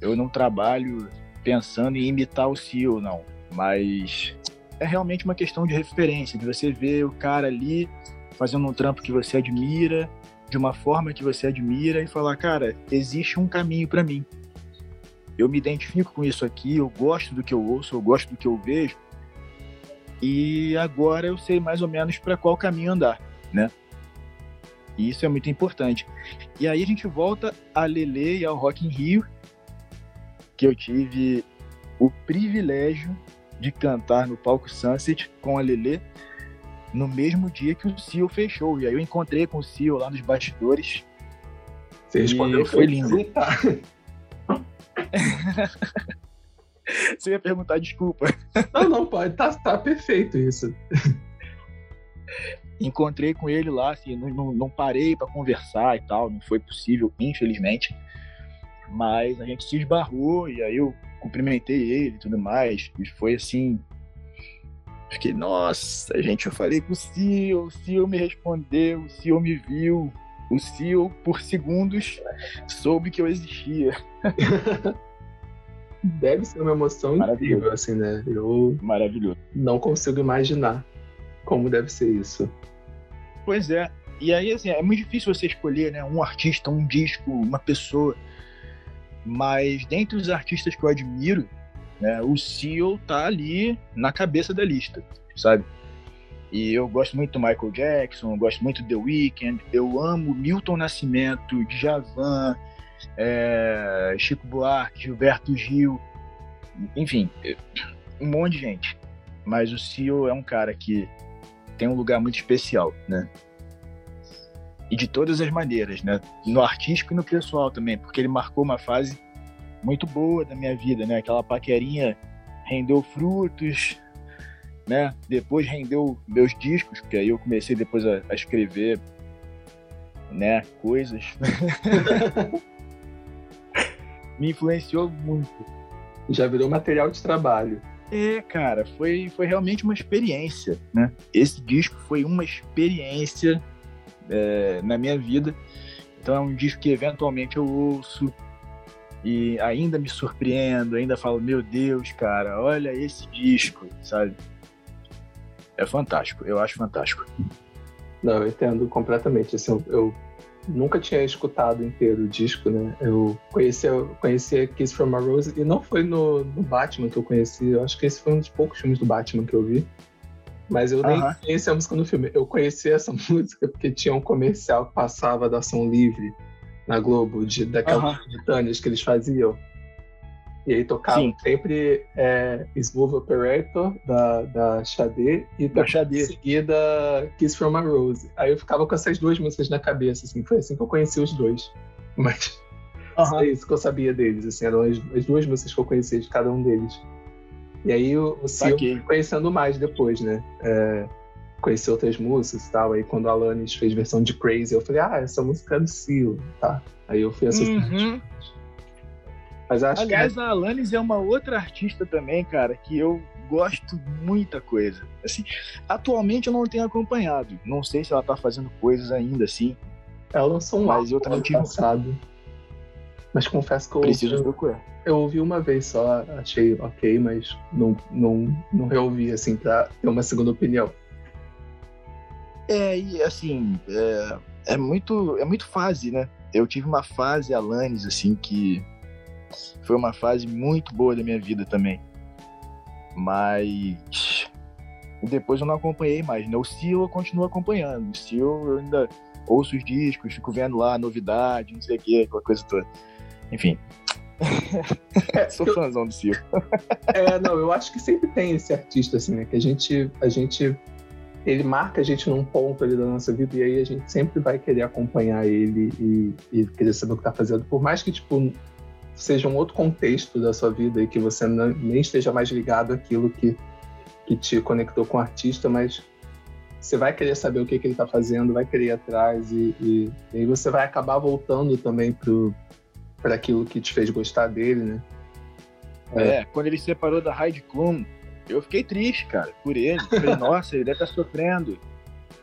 B: eu não trabalho pensando em imitar o Seal, não. Mas é realmente uma questão de referência, de você ver o cara ali fazendo um trampo que você admira, de uma forma que você admira e falar, cara, existe um caminho para mim. Eu me identifico com isso aqui, eu gosto do que eu ouço, eu gosto do que eu vejo. E agora eu sei mais ou menos para qual caminho andar, né? E isso é muito importante. E aí a gente volta a Lele e ao Rock in Rio, que eu tive o privilégio de cantar no palco Sunset com a Lelê no mesmo dia que o Cio fechou. E aí eu encontrei com o Cio lá nos bastidores.
A: Você respondeu
B: foi lindo. <laughs> Você ia perguntar desculpa.
A: Não, não, pode. Tá, tá perfeito isso.
B: Encontrei com ele lá, assim, não, não, parei para conversar e tal, não foi possível, infelizmente. Mas a gente se esbarrou e aí eu cumprimentei ele e tudo mais. E foi assim. Fiquei, nossa, gente, eu falei com o Cio, o Cio me respondeu, o Cio me viu, o Cio, por segundos, soube que eu existia. <laughs>
A: Deve ser uma emoção incrível, assim, né? Eu
B: Maravilhoso.
A: não consigo imaginar como deve ser isso.
B: Pois é. E aí, assim, é muito difícil você escolher, né? Um artista, um disco, uma pessoa mas dentre os artistas que eu admiro, né, o Seal tá ali na cabeça da lista, sabe? E eu gosto muito do Michael Jackson, eu gosto muito do The Weeknd, eu amo Milton Nascimento, Djavan, é, Chico Buarque, Gilberto Gil, enfim, um monte de gente. mas o Seal é um cara que tem um lugar muito especial, né? E de todas as maneiras, né? No artístico e no pessoal também, porque ele marcou uma fase muito boa da minha vida, né? Aquela paquerinha rendeu frutos, né? Depois rendeu meus discos, porque aí eu comecei depois a, a escrever, né? Coisas. <laughs> Me influenciou muito.
A: Já virou material de trabalho.
B: É, cara, foi, foi realmente uma experiência, né? Esse disco foi uma experiência é, na minha vida. Então é um disco que eventualmente eu ouço e ainda me surpreendo, ainda falo, meu Deus, cara, olha esse disco, sabe? É fantástico, eu acho fantástico.
A: Não, eu entendo completamente. Assim, eu, eu nunca tinha escutado inteiro o disco, né? Eu conhecia, conhecia Kiss from a Rose e não foi no, no, Batman que eu conheci. Eu acho que esse foi um dos poucos filmes do Batman que eu vi. Mas eu nem uh -huh. conhecia a música no filme. Eu conheci essa <laughs> música porque tinha um comercial que passava da Ação Livre na Globo, de, daquelas uh -huh. que eles faziam. E aí tocava Sim. sempre é, Smooth Operator da, da Xadê e da Xadê. em seguida Kiss from a Rose. Aí eu ficava com essas duas músicas na cabeça, assim, foi assim que eu conheci os dois. Mas uhum. é isso que eu sabia deles, assim, eram as, as, duas músicas que eu conhecia de cada um deles. E aí o, o Sil conhecendo mais depois, né? É, conheci outras músicas e tal. Aí quando a Alanis fez versão de Crazy, eu falei, ah, essa música é do Seal, tá? Aí eu fui assistir. Uhum.
B: Mas acho Aliás, que... a Alanis é uma outra artista também, cara, que eu gosto muita coisa. Assim, atualmente eu não tenho acompanhado. Não sei se ela tá fazendo coisas ainda assim.
A: Ela lançou um mas eu também tive passado. Mas confesso que eu
B: preciso eu, procurar.
A: Eu ouvi uma vez só, achei ok, mas não não não reouvi assim para ter uma segunda opinião.
B: É, e assim, é, é muito é muito fase, né? Eu tive uma fase Alanis assim que foi uma fase muito boa da minha vida também. Mas depois eu não acompanhei mais. Né? O Seal eu continuo acompanhando. O Seal eu ainda ouço os discos, fico vendo lá novidade, não sei o que, aquela coisa toda. Enfim. <laughs> É, Sou eu... fãzão do Seal.
A: é, não, eu acho que sempre tem esse artista, assim, né? Que a gente, a gente. Ele marca a gente num ponto ali da nossa vida e aí a gente sempre vai querer acompanhar ele e, e querer saber o que tá fazendo. Por mais que, tipo, seja um outro contexto da sua vida e que você não, nem esteja mais ligado àquilo que, que te conectou com o artista, mas você vai querer saber o que, que ele está fazendo, vai querer ir atrás e, e, e, aí você vai acabar voltando também para aquilo que te fez gostar dele, né?
B: É, é quando ele se separou da Heidi Klum, eu fiquei triste, cara, por ele. falei, nossa, ele deve estar tá sofrendo.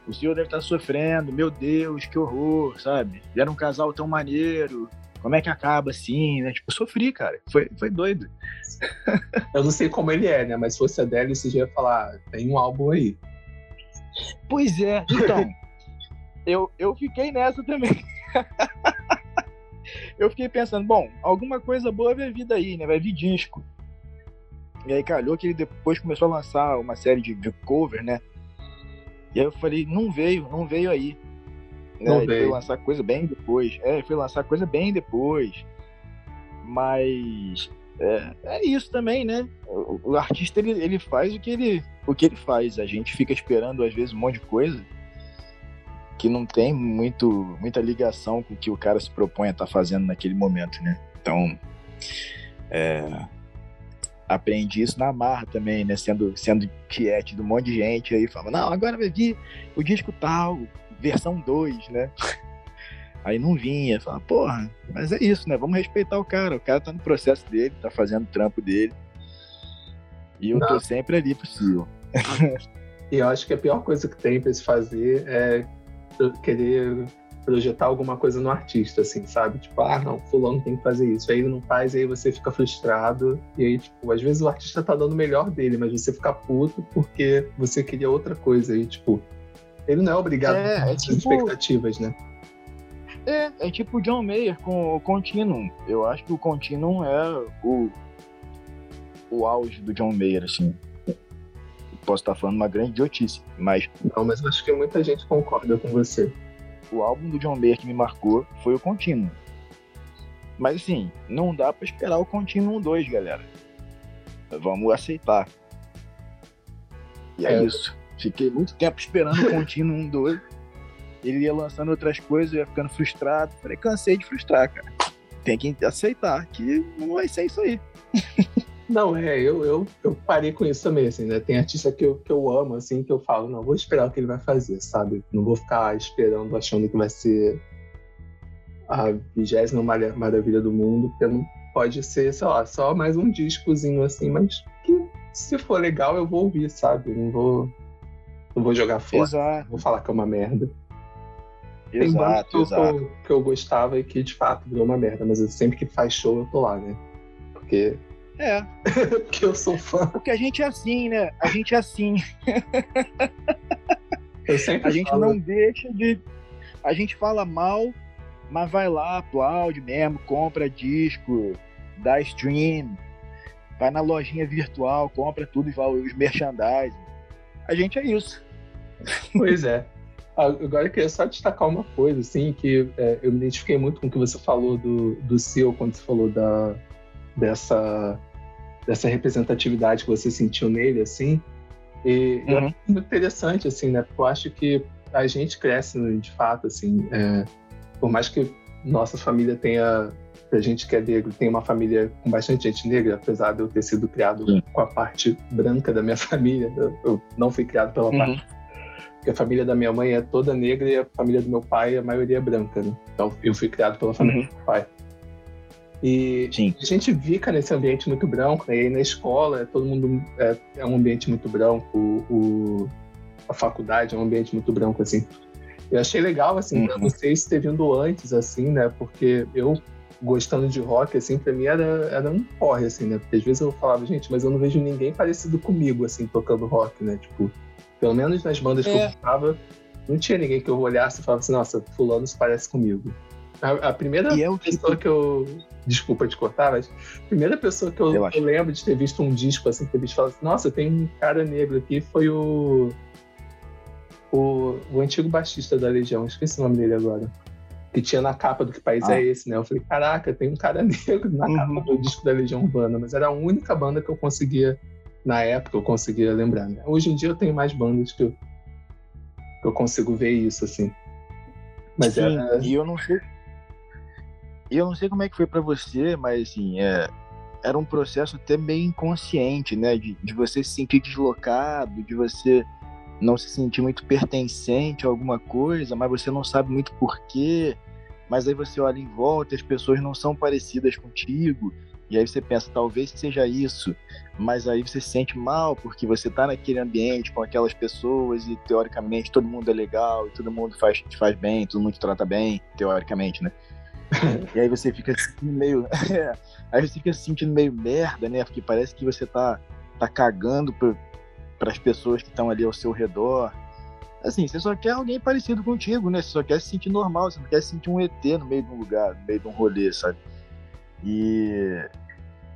B: O senhor deve estar tá sofrendo, meu Deus, que horror, sabe? Era um casal tão maneiro, como é que acaba assim, né? Tipo, sofri, cara. Foi, foi doido. <laughs>
A: Eu não sei como ele é, né? Mas se fosse a dela, você já ia falar, tem um álbum aí.
B: Pois é, então. eu, eu fiquei nessa também. <laughs> eu fiquei pensando, bom, alguma coisa boa vai vir daí, né? Vai vir disco. E aí calhou que ele depois começou a lançar uma série de, de cover, né? E aí eu falei, não veio, não veio aí. Né? Ele foi lançar coisa bem depois. É, foi lançar coisa bem depois. Mas é, é isso também, né? O, o, artista ele, ele faz o que ele, o que ele faz. A gente fica esperando às vezes um monte de coisa que não tem muito, muita ligação com o que o cara se propõe a estar tá fazendo naquele momento, né? Então, é, aprendi isso na marra também, né? Sendo, sendo tiete de um monte de gente aí, fala, não, agora vai vir o disco tal, versão 2, né? <laughs> Aí não vinha, fala, porra, mas é isso, né? Vamos respeitar o cara. O cara tá no processo dele, tá fazendo o trampo dele. E eu não. tô sempre ali possível. <laughs>
A: E eu acho que a pior coisa que tem pra se fazer é querer projetar alguma coisa no artista, assim, sabe? Tipo, ah, não, fulano tem que fazer isso. Aí ele não faz, aí você fica frustrado. E aí, tipo, às vezes o artista tá dando o melhor dele, mas você fica puto porque você queria outra coisa. E, tipo, ele não é obrigado é, a ter é tipo... expectativas, né?
B: É, é tipo o John Mayer com o Continuum. Eu acho que o Continuum é o, o auge do John Mayer, assim. Posso estar falando uma grande idiotice, mas.
A: Não, mas acho que muita gente concorda com você.
B: O álbum do John Mayer que me marcou foi o Continuum. Mas assim, não dá para esperar o Continuum 2, galera. Vamos aceitar. E é, é. isso. Fiquei muito tempo esperando o contínuo 1, 2. Ele ia lançando outras coisas, eu ia ficando frustrado. Falei, cansei de frustrar, cara. Tem que aceitar que não vai ser isso aí. <laughs>
A: Não, é, eu, eu, eu parei com isso também, assim, né? Tem artista que eu, que eu amo, assim, que eu falo, não, vou esperar o que ele vai fazer, sabe? Não vou ficar esperando, achando que vai ser a vigésima maravilha do mundo, porque não pode ser, sei lá, só mais um discozinho, assim, mas que se for legal eu vou ouvir, sabe? Não vou, não vou jogar fora,
B: exato.
A: vou falar que é uma merda.
B: Exato, Tem bandas
A: que, exato. Eu, que eu gostava e que de fato virou uma merda, mas sempre que faz show eu tô lá, né? Porque
B: é. <laughs>
A: Porque eu sou fã.
B: Porque a gente é assim, né? A gente é assim. <laughs>
A: eu sempre
B: A gente
A: falo.
B: não deixa de. A gente fala mal, mas vai lá, aplaude mesmo, compra disco, dá stream, vai na lojinha virtual, compra tudo e fala os merchandising. A gente é isso.
A: Pois é. <laughs> Agora eu queria só destacar uma coisa, assim, que é, eu me identifiquei muito com o que você falou do, do Seal, quando você falou da, dessa dessa representatividade que você sentiu nele, assim. E uhum. eu acho muito interessante, assim, né? Porque eu acho que a gente cresce, de fato, assim, é, por mais que nossa família tenha, a gente que é negro, tem uma família com bastante gente negra, apesar de eu ter sido criado Sim. com a parte branca da minha <laughs> família, eu, eu não fui criado pela uhum. parte porque a família da minha mãe é toda negra e a família do meu pai, a maioria é branca, né? Então eu fui criado pela família uhum. do meu pai. E Sim. a gente fica nesse ambiente muito branco, né? E aí na escola, todo mundo é, é um ambiente muito branco, o, a faculdade é um ambiente muito branco, assim. Eu achei legal, assim, uhum. pra vocês ter vindo antes, assim, né? Porque eu, gostando de rock, assim, pra mim era, era um porre, assim, né? Porque às vezes eu falava, gente, mas eu não vejo ninguém parecido comigo, assim, tocando rock, né? Tipo, pelo menos nas bandas é. que eu gostava, não tinha ninguém que eu olhasse e falasse, nossa, fulano se parece comigo. A, a primeira é pessoa tipo... que eu. Desculpa te cortar, mas a primeira pessoa que eu, eu, eu lembro de ter visto um disco assim, ter visto falar assim, nossa, tem um cara negro aqui, foi o. O, o antigo baixista da Legião, esqueci o nome dele agora. Que tinha na capa do Que País é ah. é Esse, né? Eu falei, caraca, tem um cara <laughs> negro na uhum. capa do disco da Legião Urbana, mas era a única banda que eu conseguia, na época, eu conseguia lembrar. Né? Hoje em dia eu tenho mais bandas que eu, que eu consigo ver isso, assim.
B: Mas Sim, era... e eu não sei e eu não sei como é que foi para você, mas assim, é, era um processo até meio inconsciente, né? De, de você se sentir deslocado, de você não se sentir muito pertencente a alguma coisa, mas você não sabe muito porquê. Mas aí você olha em volta, as pessoas não são parecidas contigo. E aí você pensa, talvez seja isso, mas aí você se sente mal porque você tá naquele ambiente com aquelas pessoas e teoricamente todo mundo é legal, e todo mundo faz, te faz bem, todo mundo te trata bem, teoricamente, né? E aí você fica meio. É, <laughs> aí você fica se sentindo meio merda, né? Porque parece que você tá, tá cagando para as pessoas que estão ali ao seu redor. Assim, você só quer alguém parecido contigo, né? Você só quer se sentir normal, você não quer se sentir um ET no meio de um lugar, no meio de um rolê, sabe? E,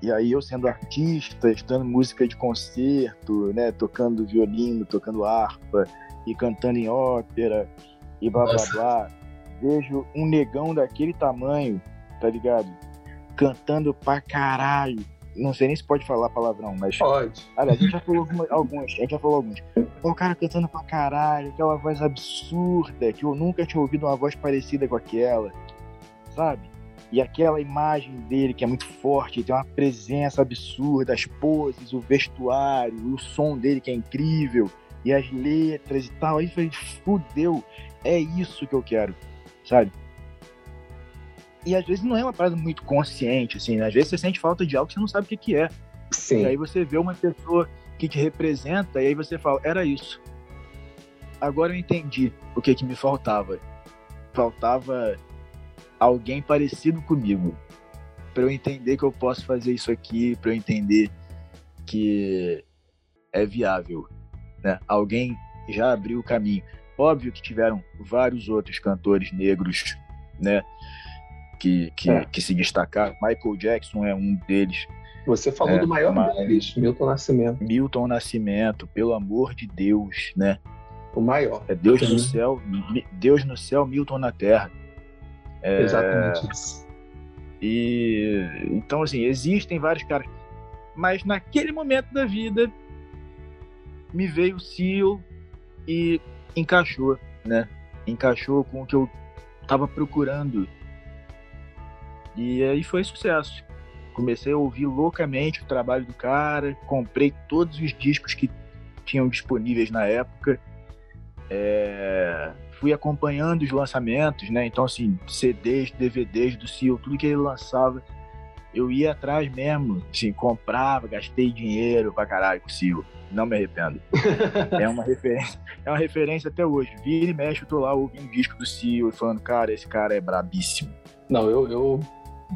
B: e aí eu sendo artista, estudando música de concerto, né? Tocando violino, tocando harpa e cantando em ópera e blá blá blá vejo um negão daquele tamanho, tá ligado? Cantando pra caralho. Não sei nem se pode falar palavrão, mas.
A: Pode.
B: Aliás, a gente já falou alguns. A gente já falou alguns. O cara cantando pra caralho, aquela voz absurda, que eu nunca tinha ouvido uma voz parecida com aquela. Sabe? E aquela imagem dele que é muito forte, tem uma presença absurda, as poses, o vestuário, o som dele que é incrível, e as letras e tal. Aí eu falei, fudeu, é isso que eu quero sabe? E às vezes não é uma parada muito consciente, assim, né? Às vezes você sente falta de algo que você não sabe o que, que é.
A: Sim.
B: E aí você vê uma pessoa que te representa e aí você fala, era isso. Agora eu entendi o que, que me faltava. Faltava alguém parecido comigo. para eu entender que eu posso fazer isso aqui, para eu entender que é viável. Né? Alguém já abriu o caminho. Óbvio que tiveram vários outros cantores negros, né? Que, que, é. que se destacaram. Michael Jackson é um deles.
A: Você falou é, do maior mas... deles, Milton Nascimento.
B: Milton Nascimento, pelo amor de Deus, né?
A: O maior.
B: É Deus no céu, Deus no céu, Milton na terra.
A: É... Exatamente isso.
B: E então assim, existem vários caras, mas naquele momento da vida me veio o Seal e encaixou, né? Encaixou com o que eu tava procurando. E aí foi sucesso. Comecei a ouvir loucamente o trabalho do cara, comprei todos os discos que tinham disponíveis na época. É... Fui acompanhando os lançamentos, né? Então, assim, CDs, DVDs do Seal, tudo que ele lançava, eu ia atrás mesmo. Assim, comprava, gastei dinheiro pra caralho com o Seal. Não me arrependo. <laughs> é uma referência, é uma referência até hoje. Vira e mexe, eu tô lá ouvindo disco do Seal e falando, cara, esse cara é brabíssimo.
A: Não, eu, eu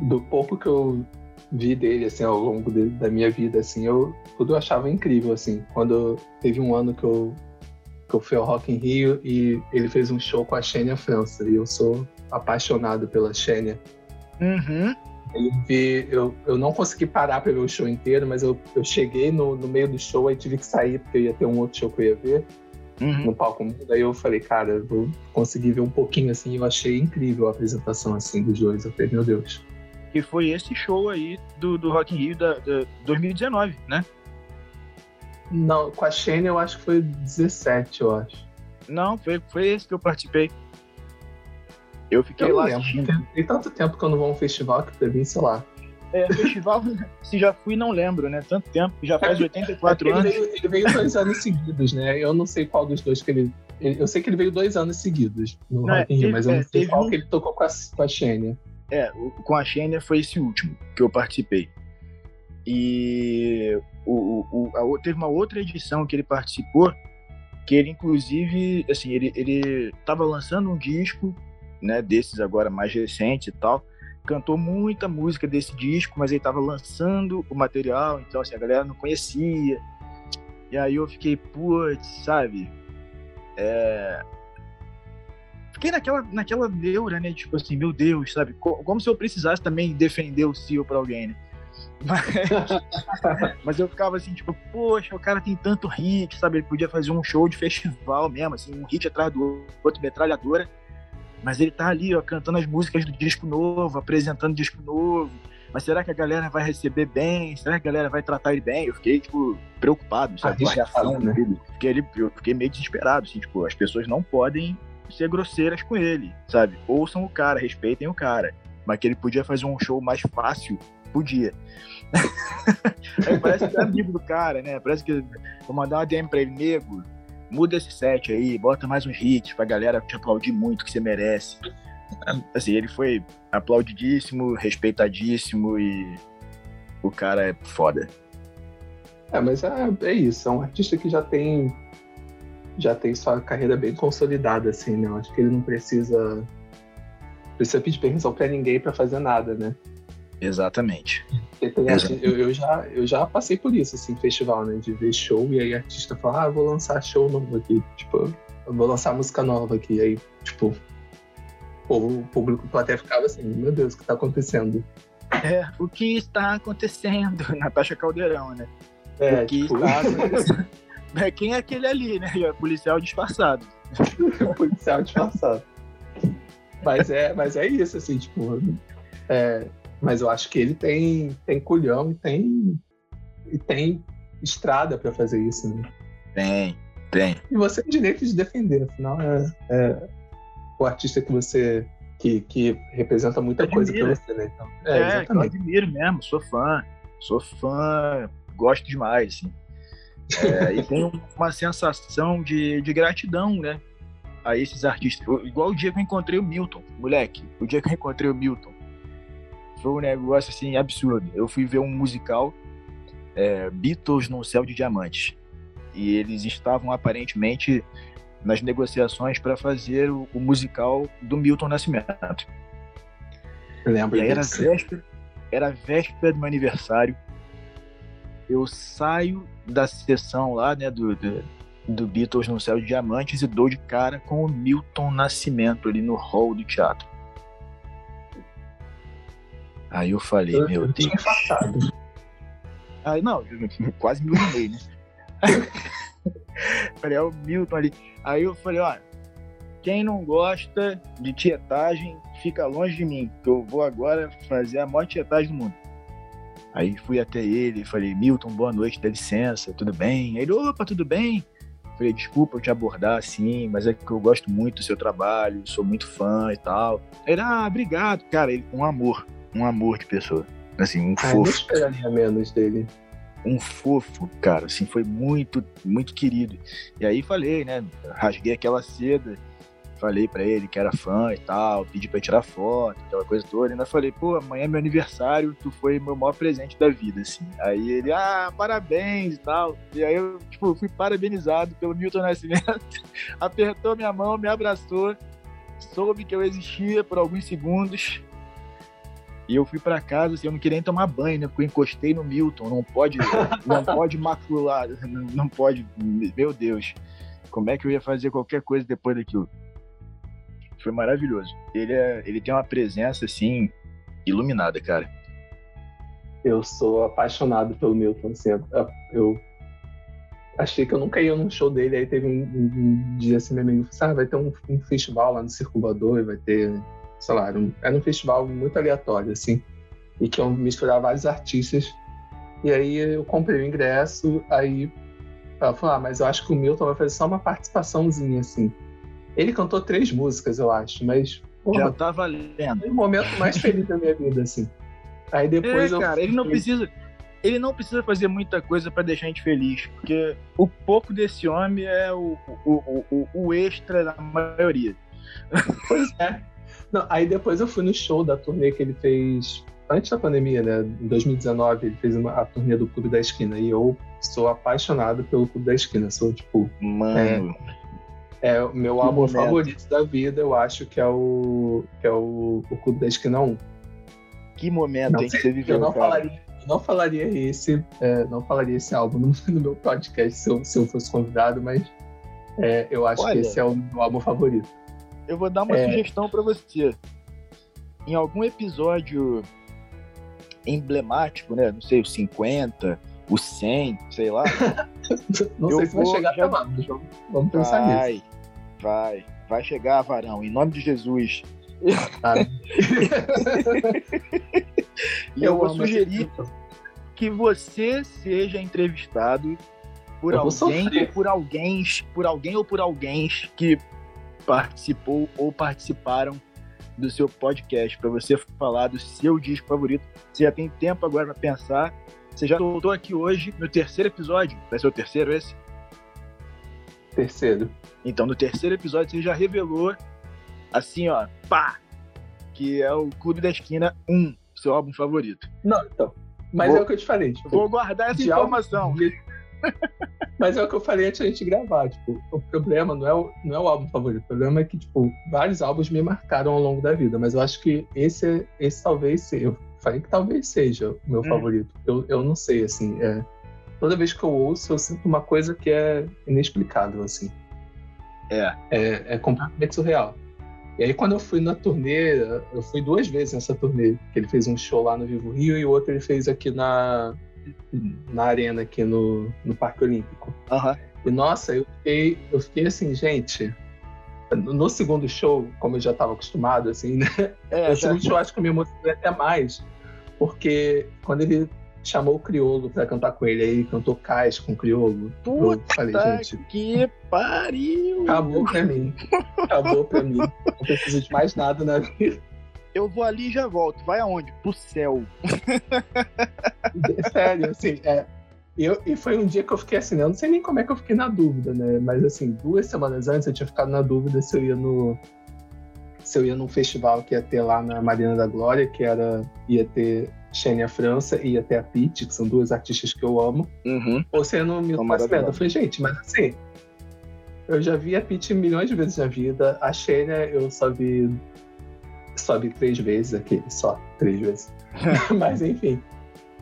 A: do pouco que eu vi dele assim ao longo de, da minha vida assim, eu tudo eu achava incrível assim. Quando teve um ano que eu que eu fui ao Rock in Rio e ele fez um show com a Xenia França e eu sou apaixonado pela Xenia.
B: Uhum.
A: Eu, vi, eu, eu não consegui parar para ver o show inteiro, mas eu, eu cheguei no, no meio do show e tive que sair porque eu ia ter um outro show que eu ia ver uhum. no palco. Daí eu falei, cara, eu vou conseguir ver um pouquinho assim. Eu achei incrível a apresentação assim dos dois. Eu falei, meu Deus.
B: Que foi esse show aí do, do Rock in Rio da, da 2019, né?
A: Não, com a Shane eu acho que foi 17, eu acho.
B: Não, foi, foi esse que eu participei. Eu fiquei
A: eu
B: lá
A: lembro.
B: assistindo.
A: Tem, tem, tanto tempo que eu não vou a um festival que pra mim, sei lá.
B: É, festival, <laughs> se já fui, não lembro, né? Tanto tempo, já faz é, 84 é
A: anos.
B: Ele
A: veio, ele veio, dois anos seguidos, né? Eu não sei qual dos dois que ele. Eu sei que ele veio dois anos seguidos no não, Rock in Rio, mas eu não é, sei qual um... que ele tocou com a, com a Xenia.
B: É, com a Xenia foi esse último que eu participei. E o, o, a, teve uma outra edição que ele participou, que ele inclusive, assim, ele, ele tava lançando um disco, né, desses agora mais recentes e tal, cantou muita música desse disco, mas ele tava lançando o material, então assim, a galera não conhecia. E aí eu fiquei, putz, sabe? É... Fiquei naquela, naquela neura, né? Tipo assim, meu Deus, sabe? Como se eu precisasse também defender o CEO pra alguém, né? <laughs> Mas, mas eu ficava assim, tipo, poxa, o cara tem tanto hit, sabe? Ele podia fazer um show de festival mesmo, assim, um hit atrás do outro, metralhadora. Mas ele tá ali, ó, cantando as músicas do disco novo, apresentando disco novo. Mas será que a galera vai receber bem? Será que a galera vai tratar ele bem? Eu fiquei, tipo, preocupado, sabe? A reação né? dele. Fiquei, eu fiquei meio desesperado, assim, tipo, as pessoas não podem ser grosseiras com ele, sabe? Ouçam o cara, respeitem o cara. Mas que ele podia fazer um show mais fácil Podia. <laughs> aí parece que é amigo do cara, né? Parece que vou mandar uma DM pra ele, nego, muda esse set aí, bota mais uns hits pra galera te aplaudir muito, que você merece. Assim, ele foi aplaudidíssimo, respeitadíssimo e o cara é foda.
A: É, mas é, é isso, é um artista que já tem já tem sua carreira bem consolidada, assim, né? Acho que ele não precisa precisa pedir permissão para ninguém para fazer nada, né?
B: Exatamente.
A: Exatamente. Eu, eu, já, eu já passei por isso, assim, festival, né? De ver show e aí artista fala, ah, vou lançar show novo aqui. Tipo, vou lançar música nova aqui. E aí, tipo, o público até ficava assim, meu Deus, o que tá acontecendo?
B: É, o que está acontecendo? <laughs> Natasha Caldeirão, né?
A: É,
B: o que
A: tipo...
B: está acontecendo? <laughs> É, quem é aquele ali, né? É policial disfarçado. <laughs>
A: policial disfarçado. Mas é, mas é isso, assim, tipo, é, mas eu acho que ele tem, tem culhão e tem, e tem estrada para fazer isso, né?
B: Tem, tem.
A: E você tem direito de defender, afinal é, é o artista que você que, que representa muita coisa para você, né? Então,
B: é, é exatamente. eu admiro mesmo, sou fã, sou fã, gosto demais, assim. É, e tenho uma sensação de, de gratidão, né? A esses artistas. Igual o dia que eu encontrei o Milton, moleque. O dia que eu encontrei o Milton. Foi um negócio assim absurdo. Eu fui ver um musical é, Beatles no Céu de Diamantes. E eles estavam aparentemente nas negociações para fazer o, o, musical do Milton Nascimento.
A: Eu lembro
B: e aí era véspera, era véspera do meu aniversário. Eu saio da sessão lá, né, do, do, do Beatles no Céu de Diamantes e dou de cara com o Milton Nascimento ali no hall do teatro. Aí eu falei, eu, meu eu Deus. Aí não, <laughs> quase me urinei, né? <laughs> falei, é o Milton ali. Aí eu falei, ó, quem não gosta de tietagem, fica longe de mim, que eu vou agora fazer a maior tietagem do mundo. Aí fui até ele, falei, Milton, boa noite, dá licença, tudo bem? Aí ele, opa, tudo bem? Falei, desculpa eu te abordar assim, mas é que eu gosto muito do seu trabalho, sou muito fã e tal. Ele, ah, obrigado. Cara, ele, um amor, um amor de pessoa. Assim, um ah, fofo. Não
A: esperaria menos dele.
B: Um fofo, cara, assim, foi muito, muito querido. E aí falei, né, rasguei aquela seda, falei para ele que era fã e tal, pedi pra tirar foto, aquela coisa toda. E ainda falei, pô, amanhã é meu aniversário, tu foi meu maior presente da vida, assim. Aí ele, ah, parabéns e tal. E aí eu, tipo, fui parabenizado pelo Milton Nascimento, <laughs> apertou minha mão, me abraçou, soube que eu existia por alguns segundos. E eu fui para casa, assim, eu não queria nem tomar banho, né? Porque eu encostei no Milton, não pode, não pode macular, não pode, meu Deus. Como é que eu ia fazer qualquer coisa depois daquilo? Foi maravilhoso. Ele, é, ele tem uma presença, assim, iluminada, cara.
A: Eu sou apaixonado pelo Milton. Assim, eu achei que eu nunca ia num show dele. Aí teve um, um, um dia assim, meu amigo falou: ah, vai ter um, um, festival lá no Circulador, vai ter, sei lá, era um, era um festival muito aleatório, assim, e que iam misturar vários artistas. E aí eu comprei o ingresso, aí ela falou: ah, mas eu acho que o Milton vai fazer só uma participaçãozinha, assim. Ele cantou três músicas, eu acho, mas.
B: Porra, Já tá valendo.
A: Foi o momento mais feliz da minha vida, assim. Aí depois
B: é,
A: eu.
B: Cara, ele não precisa. Ele não precisa fazer muita coisa para deixar a gente feliz, porque o pouco desse homem é o, o, o, o extra da maioria.
A: Pois é. Não, aí depois eu fui no show da turnê que ele fez antes da pandemia, né? Em 2019, ele fez uma, a turnê do Clube da Esquina. E eu sou apaixonado pelo Clube da Esquina. Sou, tipo.
B: Mano.
A: É, é o meu álbum favorito da vida, eu acho que é o que é o, o Clube da Esquina 1.
B: Que momento não, em que você viveu,
A: eu não
B: cara.
A: Falaria, eu não falaria esse, é, não falaria esse álbum no, <laughs> no, meu podcast se eu, se eu fosse convidado, mas é, eu acho Olha, que esse é o meu álbum favorito.
B: Eu vou dar uma é... sugestão para você. Em algum episódio emblemático, né? Não sei, o 50, o 100, sei lá. <laughs>
A: não sei se vai chegar já... até lá. Vamos pensar vai, nisso.
B: Vai, vai chegar, Varão, em nome de Jesus. E <laughs> eu, eu vou sugerir que você seja entrevistado por eu alguém, por alguém, por alguém ou por alguém que participou ou participaram do seu podcast para você falar do seu disco favorito. Você já tem tempo agora para pensar você já voltou aqui hoje no terceiro episódio. Vai ser o terceiro esse?
A: Terceiro.
B: Então, no terceiro episódio, você já revelou, assim, ó, pá, que é o Clube da Esquina 1, seu álbum favorito.
A: Não, então. Mas vou, é o que eu te falei. Tipo,
B: vou guardar essa informação.
A: Mas é o que eu falei antes da gente gravar. Tipo, o problema não é o, não é o álbum favorito. O problema é que, tipo, vários álbuns me marcaram ao longo da vida. Mas eu acho que esse, esse talvez seja falei que talvez seja o meu hum. favorito. Eu, eu não sei, assim. É, toda vez que eu ouço, eu sinto uma coisa que é inexplicável, assim.
B: É.
A: É, é completamente surreal. E aí, quando eu fui na turnê, eu fui duas vezes nessa turnê, que ele fez um show lá no Vivo Rio e o outro ele fez aqui na, na arena, aqui no, no Parque Olímpico.
B: Uhum.
A: E nossa, eu fiquei, eu fiquei assim, gente. No segundo show, como eu já estava acostumado, assim, né? É, no segundo show acho que eu me emocionei até mais, porque quando ele chamou o Criolo para cantar com ele, aí ele cantou Cais com o Criolo.
B: Puta eu falei, gente, que pariu!
A: Acabou pra mim. Acabou pra mim. Não preciso de mais nada na vida.
B: Eu vou ali e já volto. Vai aonde? Pro céu. <laughs>
A: Sério, assim, é, eu, e foi um dia que eu fiquei assim, né? eu não sei nem como é que eu fiquei na dúvida, né? Mas assim, duas semanas antes eu tinha ficado na dúvida se eu ia no. Se eu ia num festival que ia ter lá na Marina da Glória, que era. ia ter Xenia França e ia ter a Pete, que são duas artistas que eu amo.
B: Uhum.
A: Ou se eu não me Nascimento. Eu falei, gente, mas assim. Eu já vi a Pete milhões de vezes na vida. A Xenia eu só vi. Vi três vezes aqui, só três vezes. <laughs> <laughs> mas enfim.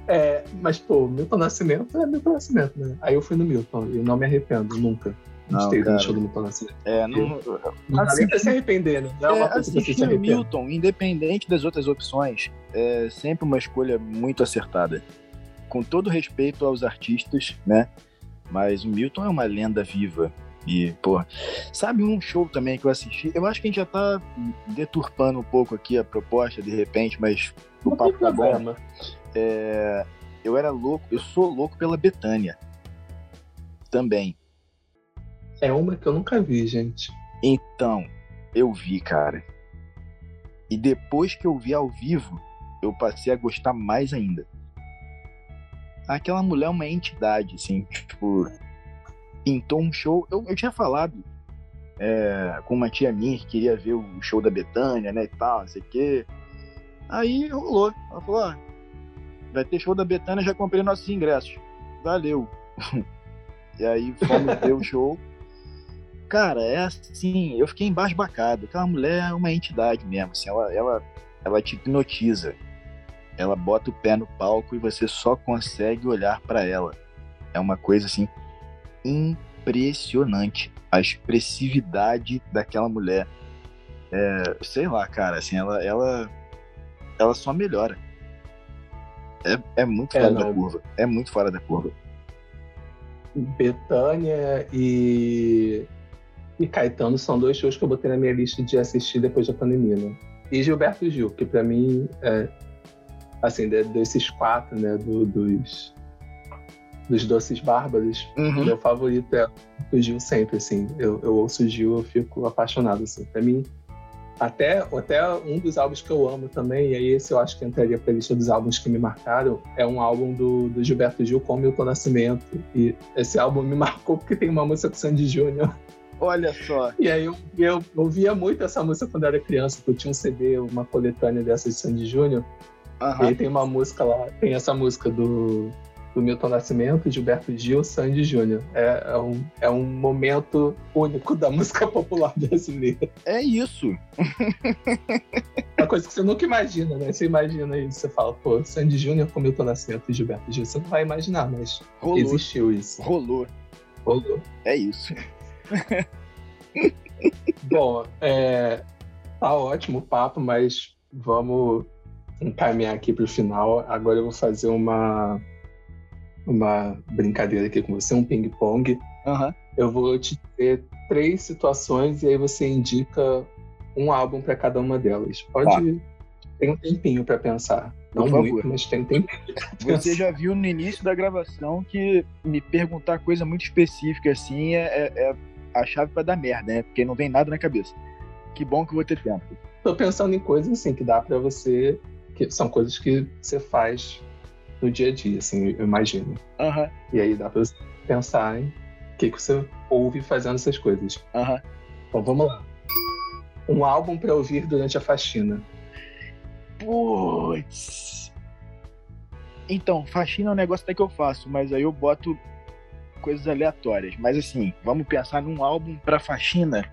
A: É, mas, pô, Milton Nascimento é Milton Nascimento, né? Aí eu fui no Milton e não me arrependo, nunca. Não, ter no show do Milton Nascimento.
B: É, não.
A: Não pra se arrepender, né? Não é uma
B: é, coisa que você. Milton, independente das outras opções, é sempre uma escolha muito acertada. Com todo respeito aos artistas, né? Mas o Milton é uma lenda viva. E, pô, sabe um show também que eu assisti? Eu acho que a gente já tá deturpando um pouco aqui a proposta, de repente, mas o papo tá bom. É, eu era louco, eu sou louco pela Betânia. Também.
A: É uma que eu nunca vi, gente.
B: Então, eu vi, cara. E depois que eu vi ao vivo, eu passei a gostar mais ainda. Aquela mulher é uma entidade, assim, tipo, pintou um show. Eu, eu tinha falado é, com uma tia minha que queria ver o show da Betânia, né, e tal, não sei o quê. Aí rolou. Ela falou: ah, vai ter show da Betânia, já comprei nossos ingressos. Valeu. <laughs> e aí fomos ver o show. Cara, é assim, eu fiquei embasbacado. Aquela mulher é uma entidade mesmo, assim, ela, ela, ela te hipnotiza. Ela bota o pé no palco e você só consegue olhar para ela. É uma coisa assim impressionante. A expressividade daquela mulher. É, sei lá, cara, assim, ela, ela, ela só melhora. É, é muito é, fora da curva. É muito fora da curva.
A: Betânia e e Caetano são dois shows que eu botei na minha lista de assistir depois da pandemia, né? E Gilberto Gil, que para mim é assim, desses quatro, né, do, dos dos doces bárbaros, uhum. meu favorito é o Gil sempre, assim. Eu, eu ouço o Gil, eu fico apaixonado, assim. Pra mim, até, até um dos álbuns que eu amo também, e aí esse eu acho que entraria pra lista dos álbuns que me marcaram, é um álbum do, do Gilberto Gil com Milton Nascimento. E esse álbum me <laughs> marcou porque tem uma música com Sandy Júnior
B: Olha só.
A: E aí eu, eu ouvia muito essa música quando era criança, porque eu tinha um CD, uma coletânea dessas de Sandy Júnior. Uhum. E aí tem uma música lá, tem essa música do, do Milton Nascimento, Gilberto Gil, Sandy Júnior. É, é, um, é um momento único da <laughs> música popular brasileira.
B: É isso. <laughs>
A: Uma coisa que você nunca imagina, né? Você imagina isso, você fala, pô, Sandy Júnior com Milton Nascimento e Gilberto Gil. Você não vai imaginar, mas Rolou. existiu isso.
B: Rolou.
A: Rolou.
B: É isso. <laughs>
A: Bom, é, tá ótimo o papo, mas vamos encaminhar aqui para o final. Agora eu vou fazer uma, uma brincadeira aqui com você, um ping-pong.
B: Uhum.
A: Eu vou te ter três situações e aí você indica um álbum para cada uma delas. Pode. Tá. Tem um tempinho para pensar. Não muito, mas tem tempo.
B: Você já viu no início da gravação que me perguntar coisa muito específica assim é, é, é a chave para dar merda, né? Porque não vem nada na cabeça. Que bom que eu vou ter tempo.
A: Tô pensando em coisas assim que dá para você, que são coisas que você faz no dia a dia, assim, eu imagino.
B: Uhum.
A: E aí dá para você pensar em o que, que você ouve fazendo essas coisas.
B: Uhum.
A: Então vamos lá. Um álbum para ouvir durante a faxina.
B: Putz. Então, faxina é um negócio até que eu faço, mas aí eu boto coisas aleatórias. Mas assim, vamos pensar num álbum pra faxina.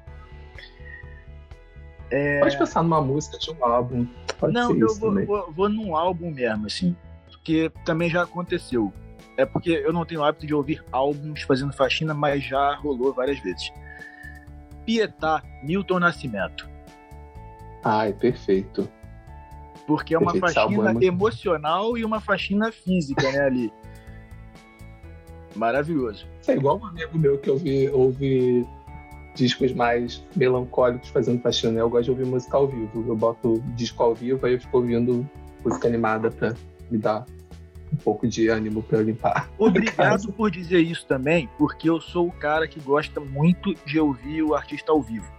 A: É... Pode pensar numa música de um álbum. Pode
B: Não, eu vou, vou, vou, num álbum mesmo, assim. Porque também já aconteceu. É porque eu não tenho hábito de ouvir álbuns fazendo faxina, mas já rolou várias vezes. Pietá, Milton Nascimento.
A: Ai, perfeito.
B: Porque é uma perfeito, faxina é muito... emocional e uma faxina física, né, ali. Maravilhoso.
A: Isso é igual um amigo meu que ouvi, ouve discos mais melancólicos fazendo faxina. Eu gosto de ouvir música ao vivo. Eu boto disco ao vivo aí eu fico ouvindo música animada pra me dar um pouco de ânimo para limpar. <laughs>
B: Obrigado por dizer isso também, porque eu sou o cara que gosta muito de ouvir o artista ao vivo.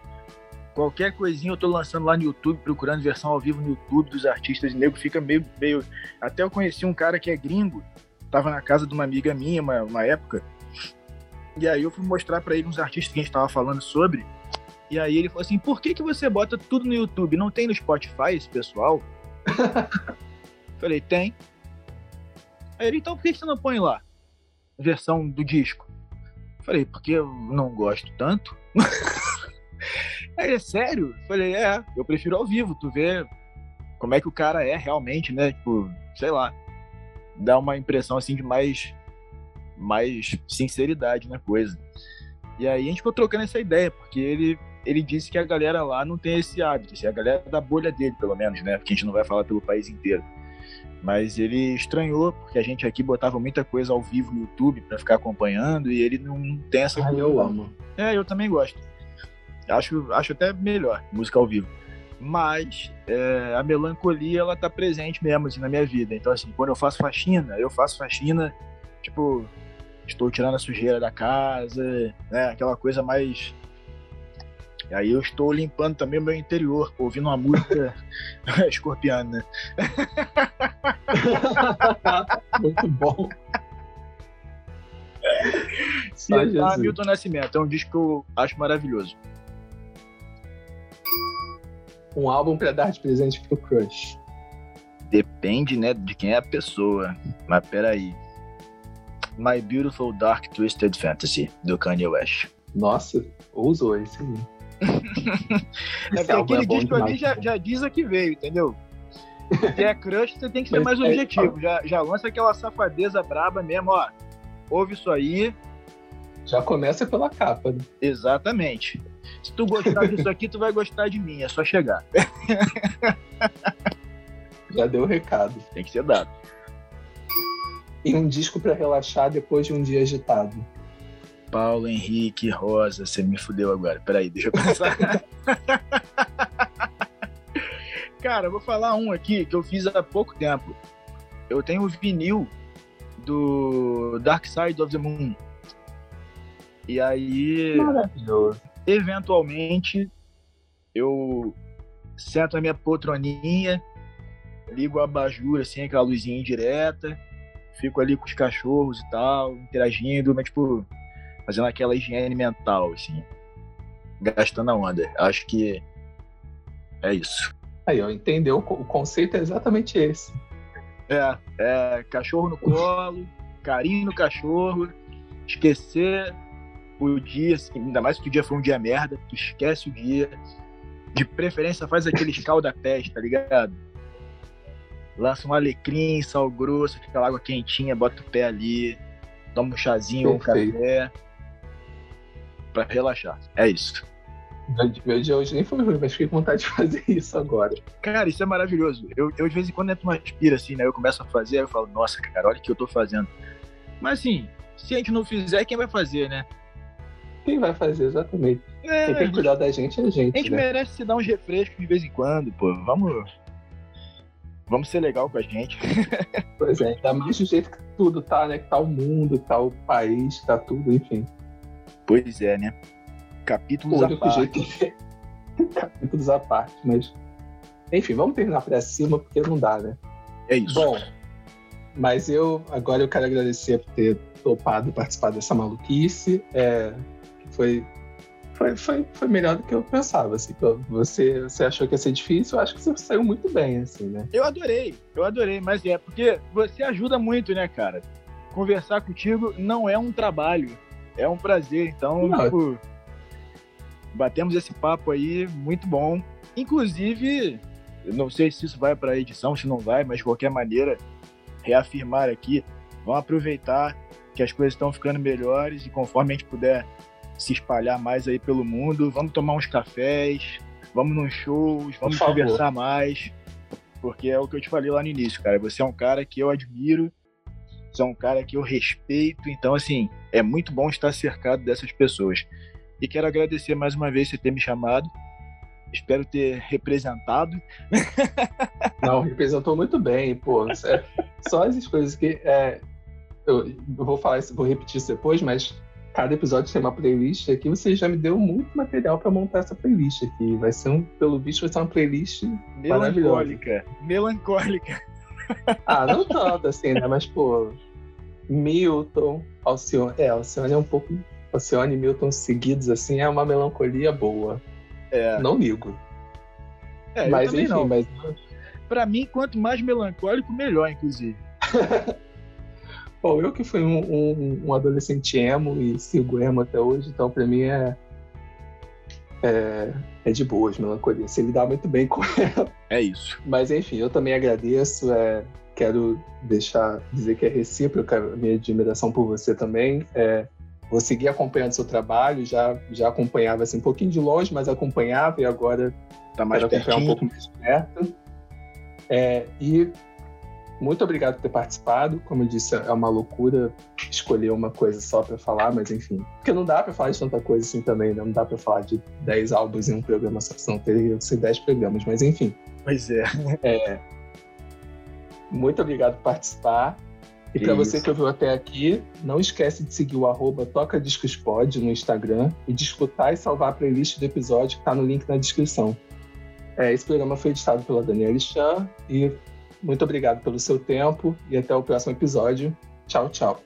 B: Qualquer coisinha eu tô lançando lá no YouTube, procurando versão ao vivo no YouTube dos artistas, nego fica meio, meio. Até eu conheci um cara que é gringo, tava na casa de uma amiga minha, uma, uma época, e aí eu fui mostrar para ele uns artistas que a gente tava falando sobre, e aí ele falou assim, por que que você bota tudo no YouTube? Não tem no Spotify esse pessoal? <laughs> Falei, tem. Aí ele, então por que, você não põe lá? Versão do disco. Falei, porque eu não gosto tanto. <laughs> Aí, é sério? Falei, é, eu prefiro ao vivo, tu vê como é que o cara é realmente, né? Tipo, sei lá dá uma impressão assim de mais mais sinceridade na coisa. E aí a gente ficou trocando essa ideia, porque ele ele disse que a galera lá não tem esse hábito, assim, a galera da bolha dele, pelo menos, né? Porque a gente não vai falar pelo país inteiro. Mas ele estranhou, porque a gente aqui botava muita coisa ao vivo no YouTube para ficar acompanhando e ele não, tem essa
A: ah, eu amo.
B: É, eu também gosto. Acho, acho até melhor música ao vivo. mas é, a melancolia ela tá presente mesmo assim, na minha vida. Então assim, quando eu faço faxina, eu faço faxina tipo estou tirando a sujeira da casa, né? Aquela coisa mais e aí eu estou limpando também o meu interior, ouvindo uma música <laughs> escorpiana. <laughs>
A: Muito bom.
B: E tá, Milton Nascimento, é um disco que eu acho maravilhoso.
A: Um álbum para dar de presente pro crush.
B: Depende, né, de quem é a pessoa. Mas peraí. My Beautiful Dark Twisted Fantasy, do Kanye West.
A: Nossa, usou esse aí. <laughs>
B: é porque aquele é disco ali já, já diz a que veio, entendeu? Se é <laughs> crush, você tem que ser mais é, objetivo. Já, já lança aquela safadeza braba mesmo, ó. Ouve isso aí.
A: Já começa pela capa, né?
B: Exatamente. Se tu gostar disso aqui, tu vai gostar de mim, é só chegar. <laughs>
A: Já deu o recado.
B: Tem que ser dado.
A: E um disco para relaxar depois de um dia agitado.
B: Paulo Henrique Rosa, você me fudeu agora. Peraí, deixa eu pensar. <laughs> Cara, eu vou falar um aqui que eu fiz há pouco tempo. Eu tenho o vinil do Dark Side of the Moon. E aí.
A: Maravilhoso.
B: Eventualmente, eu sento na minha poltroninha, ligo a abajur, assim, aquela luzinha indireta, fico ali com os cachorros e tal, interagindo, mas, tipo, fazendo aquela higiene mental, assim, gastando a onda. Acho que é isso.
A: Aí, ó, entendeu? O conceito é exatamente esse.
B: É, é cachorro no colo, carinho no cachorro, esquecer o dia, assim, ainda mais que o dia foi um dia merda, tu esquece o dia. De preferência faz aquele escalda-pés, tá ligado? Lança um alecrim, sal grosso, aquela água quentinha, bota o pé ali, toma um chazinho, Perfeito. um café para relaxar. É isso.
A: Meu dia hoje nem foi ruim, mas fiquei com vontade de <laughs> fazer isso agora.
B: Cara, isso é maravilhoso. Eu, eu de vez em quando entro uma aspira assim, né? Eu começo a fazer, aí eu falo, nossa, cara, olha o que eu tô fazendo. Mas assim, se a gente não fizer, quem vai fazer, né?
A: Quem vai fazer, exatamente. É, quem tem que cuidar da gente é a gente.
B: A gente
A: né?
B: merece se dar uns refrescos de vez em quando, pô. Vamos. Vamos ser legal com a gente. <laughs>
A: pois é, ainda mais do jeito que tudo tá, né? Que tá o mundo, tá o país, tá tudo, enfim.
B: Pois é, né? Capítulos à parte. Jeito... <laughs>
A: Capítulos à parte, mas. Enfim, vamos terminar para cima, porque não dá, né?
B: É isso.
A: Bom, mas eu agora eu quero agradecer por ter topado participar dessa maluquice. É, foi, foi, foi, foi melhor do que eu pensava. Assim, você, você achou que ia ser difícil, eu acho que você saiu muito bem, assim, né?
B: Eu adorei, eu adorei, mas é porque você ajuda muito, né, cara? Conversar contigo não é um trabalho é um prazer. Então, tipo, batemos esse papo aí, muito bom. Inclusive, não sei se isso vai para a edição, se não vai, mas de qualquer maneira, reafirmar aqui, vamos aproveitar que as coisas estão ficando melhores e conforme a gente puder se espalhar mais aí pelo mundo, vamos tomar uns cafés, vamos nos shows, vamos conversar mais, porque é o que eu te falei lá no início, cara. Você é um cara que eu admiro você é um cara que eu respeito, então, assim, é muito bom estar cercado dessas pessoas. E quero agradecer mais uma vez você ter me chamado. Espero ter representado. <laughs>
A: Não, representou muito bem, pô. Só essas coisas que. É, eu, vou falar isso, vou repetir isso depois, mas cada episódio tem uma playlist aqui. Você já me deu muito material para montar essa playlist aqui. Vai ser um, pelo visto, vai ser uma playlist
B: melancólica. Melancólica.
A: Ah, não tanto assim, né? Mas, pô, Milton, Alcione. É, Alcione é um pouco. Alcione e Milton seguidos, assim, é uma melancolia boa. É. Não ligo.
B: É, mas enfim, não. mas. Pra mim, quanto mais melancólico, melhor, inclusive. <laughs>
A: Bom, eu que fui um, um, um, adolescente emo e sigo emo até hoje, então pra mim é. É, é de boas melancolia. Se lidar muito bem com ela.
B: É isso.
A: Mas enfim, eu também agradeço. É, quero deixar dizer que é recíproca a minha admiração por você também. É, vou seguir acompanhando seu trabalho, já já acompanhava assim um pouquinho de longe, mas acompanhava e agora
B: tá mais
A: quero acompanhar um pouco mais perto. É, e muito obrigado por ter participado. Como eu disse, é uma loucura escolher uma coisa só para falar, mas enfim. Porque não dá para falar de tanta coisa assim também, né? Não dá para falar de 10 álbuns em um programa só, senão teria que ser 10 programas, mas enfim.
B: Pois é.
A: é. Muito obrigado por participar. E para você que ouviu até aqui, não esquece de seguir o arroba Toca Discos Pod no Instagram e de escutar e salvar a playlist do episódio que está no link na descrição. É, esse programa foi editado pela Daniela Chan e muito obrigado pelo seu tempo e até o próximo episódio. Tchau, tchau.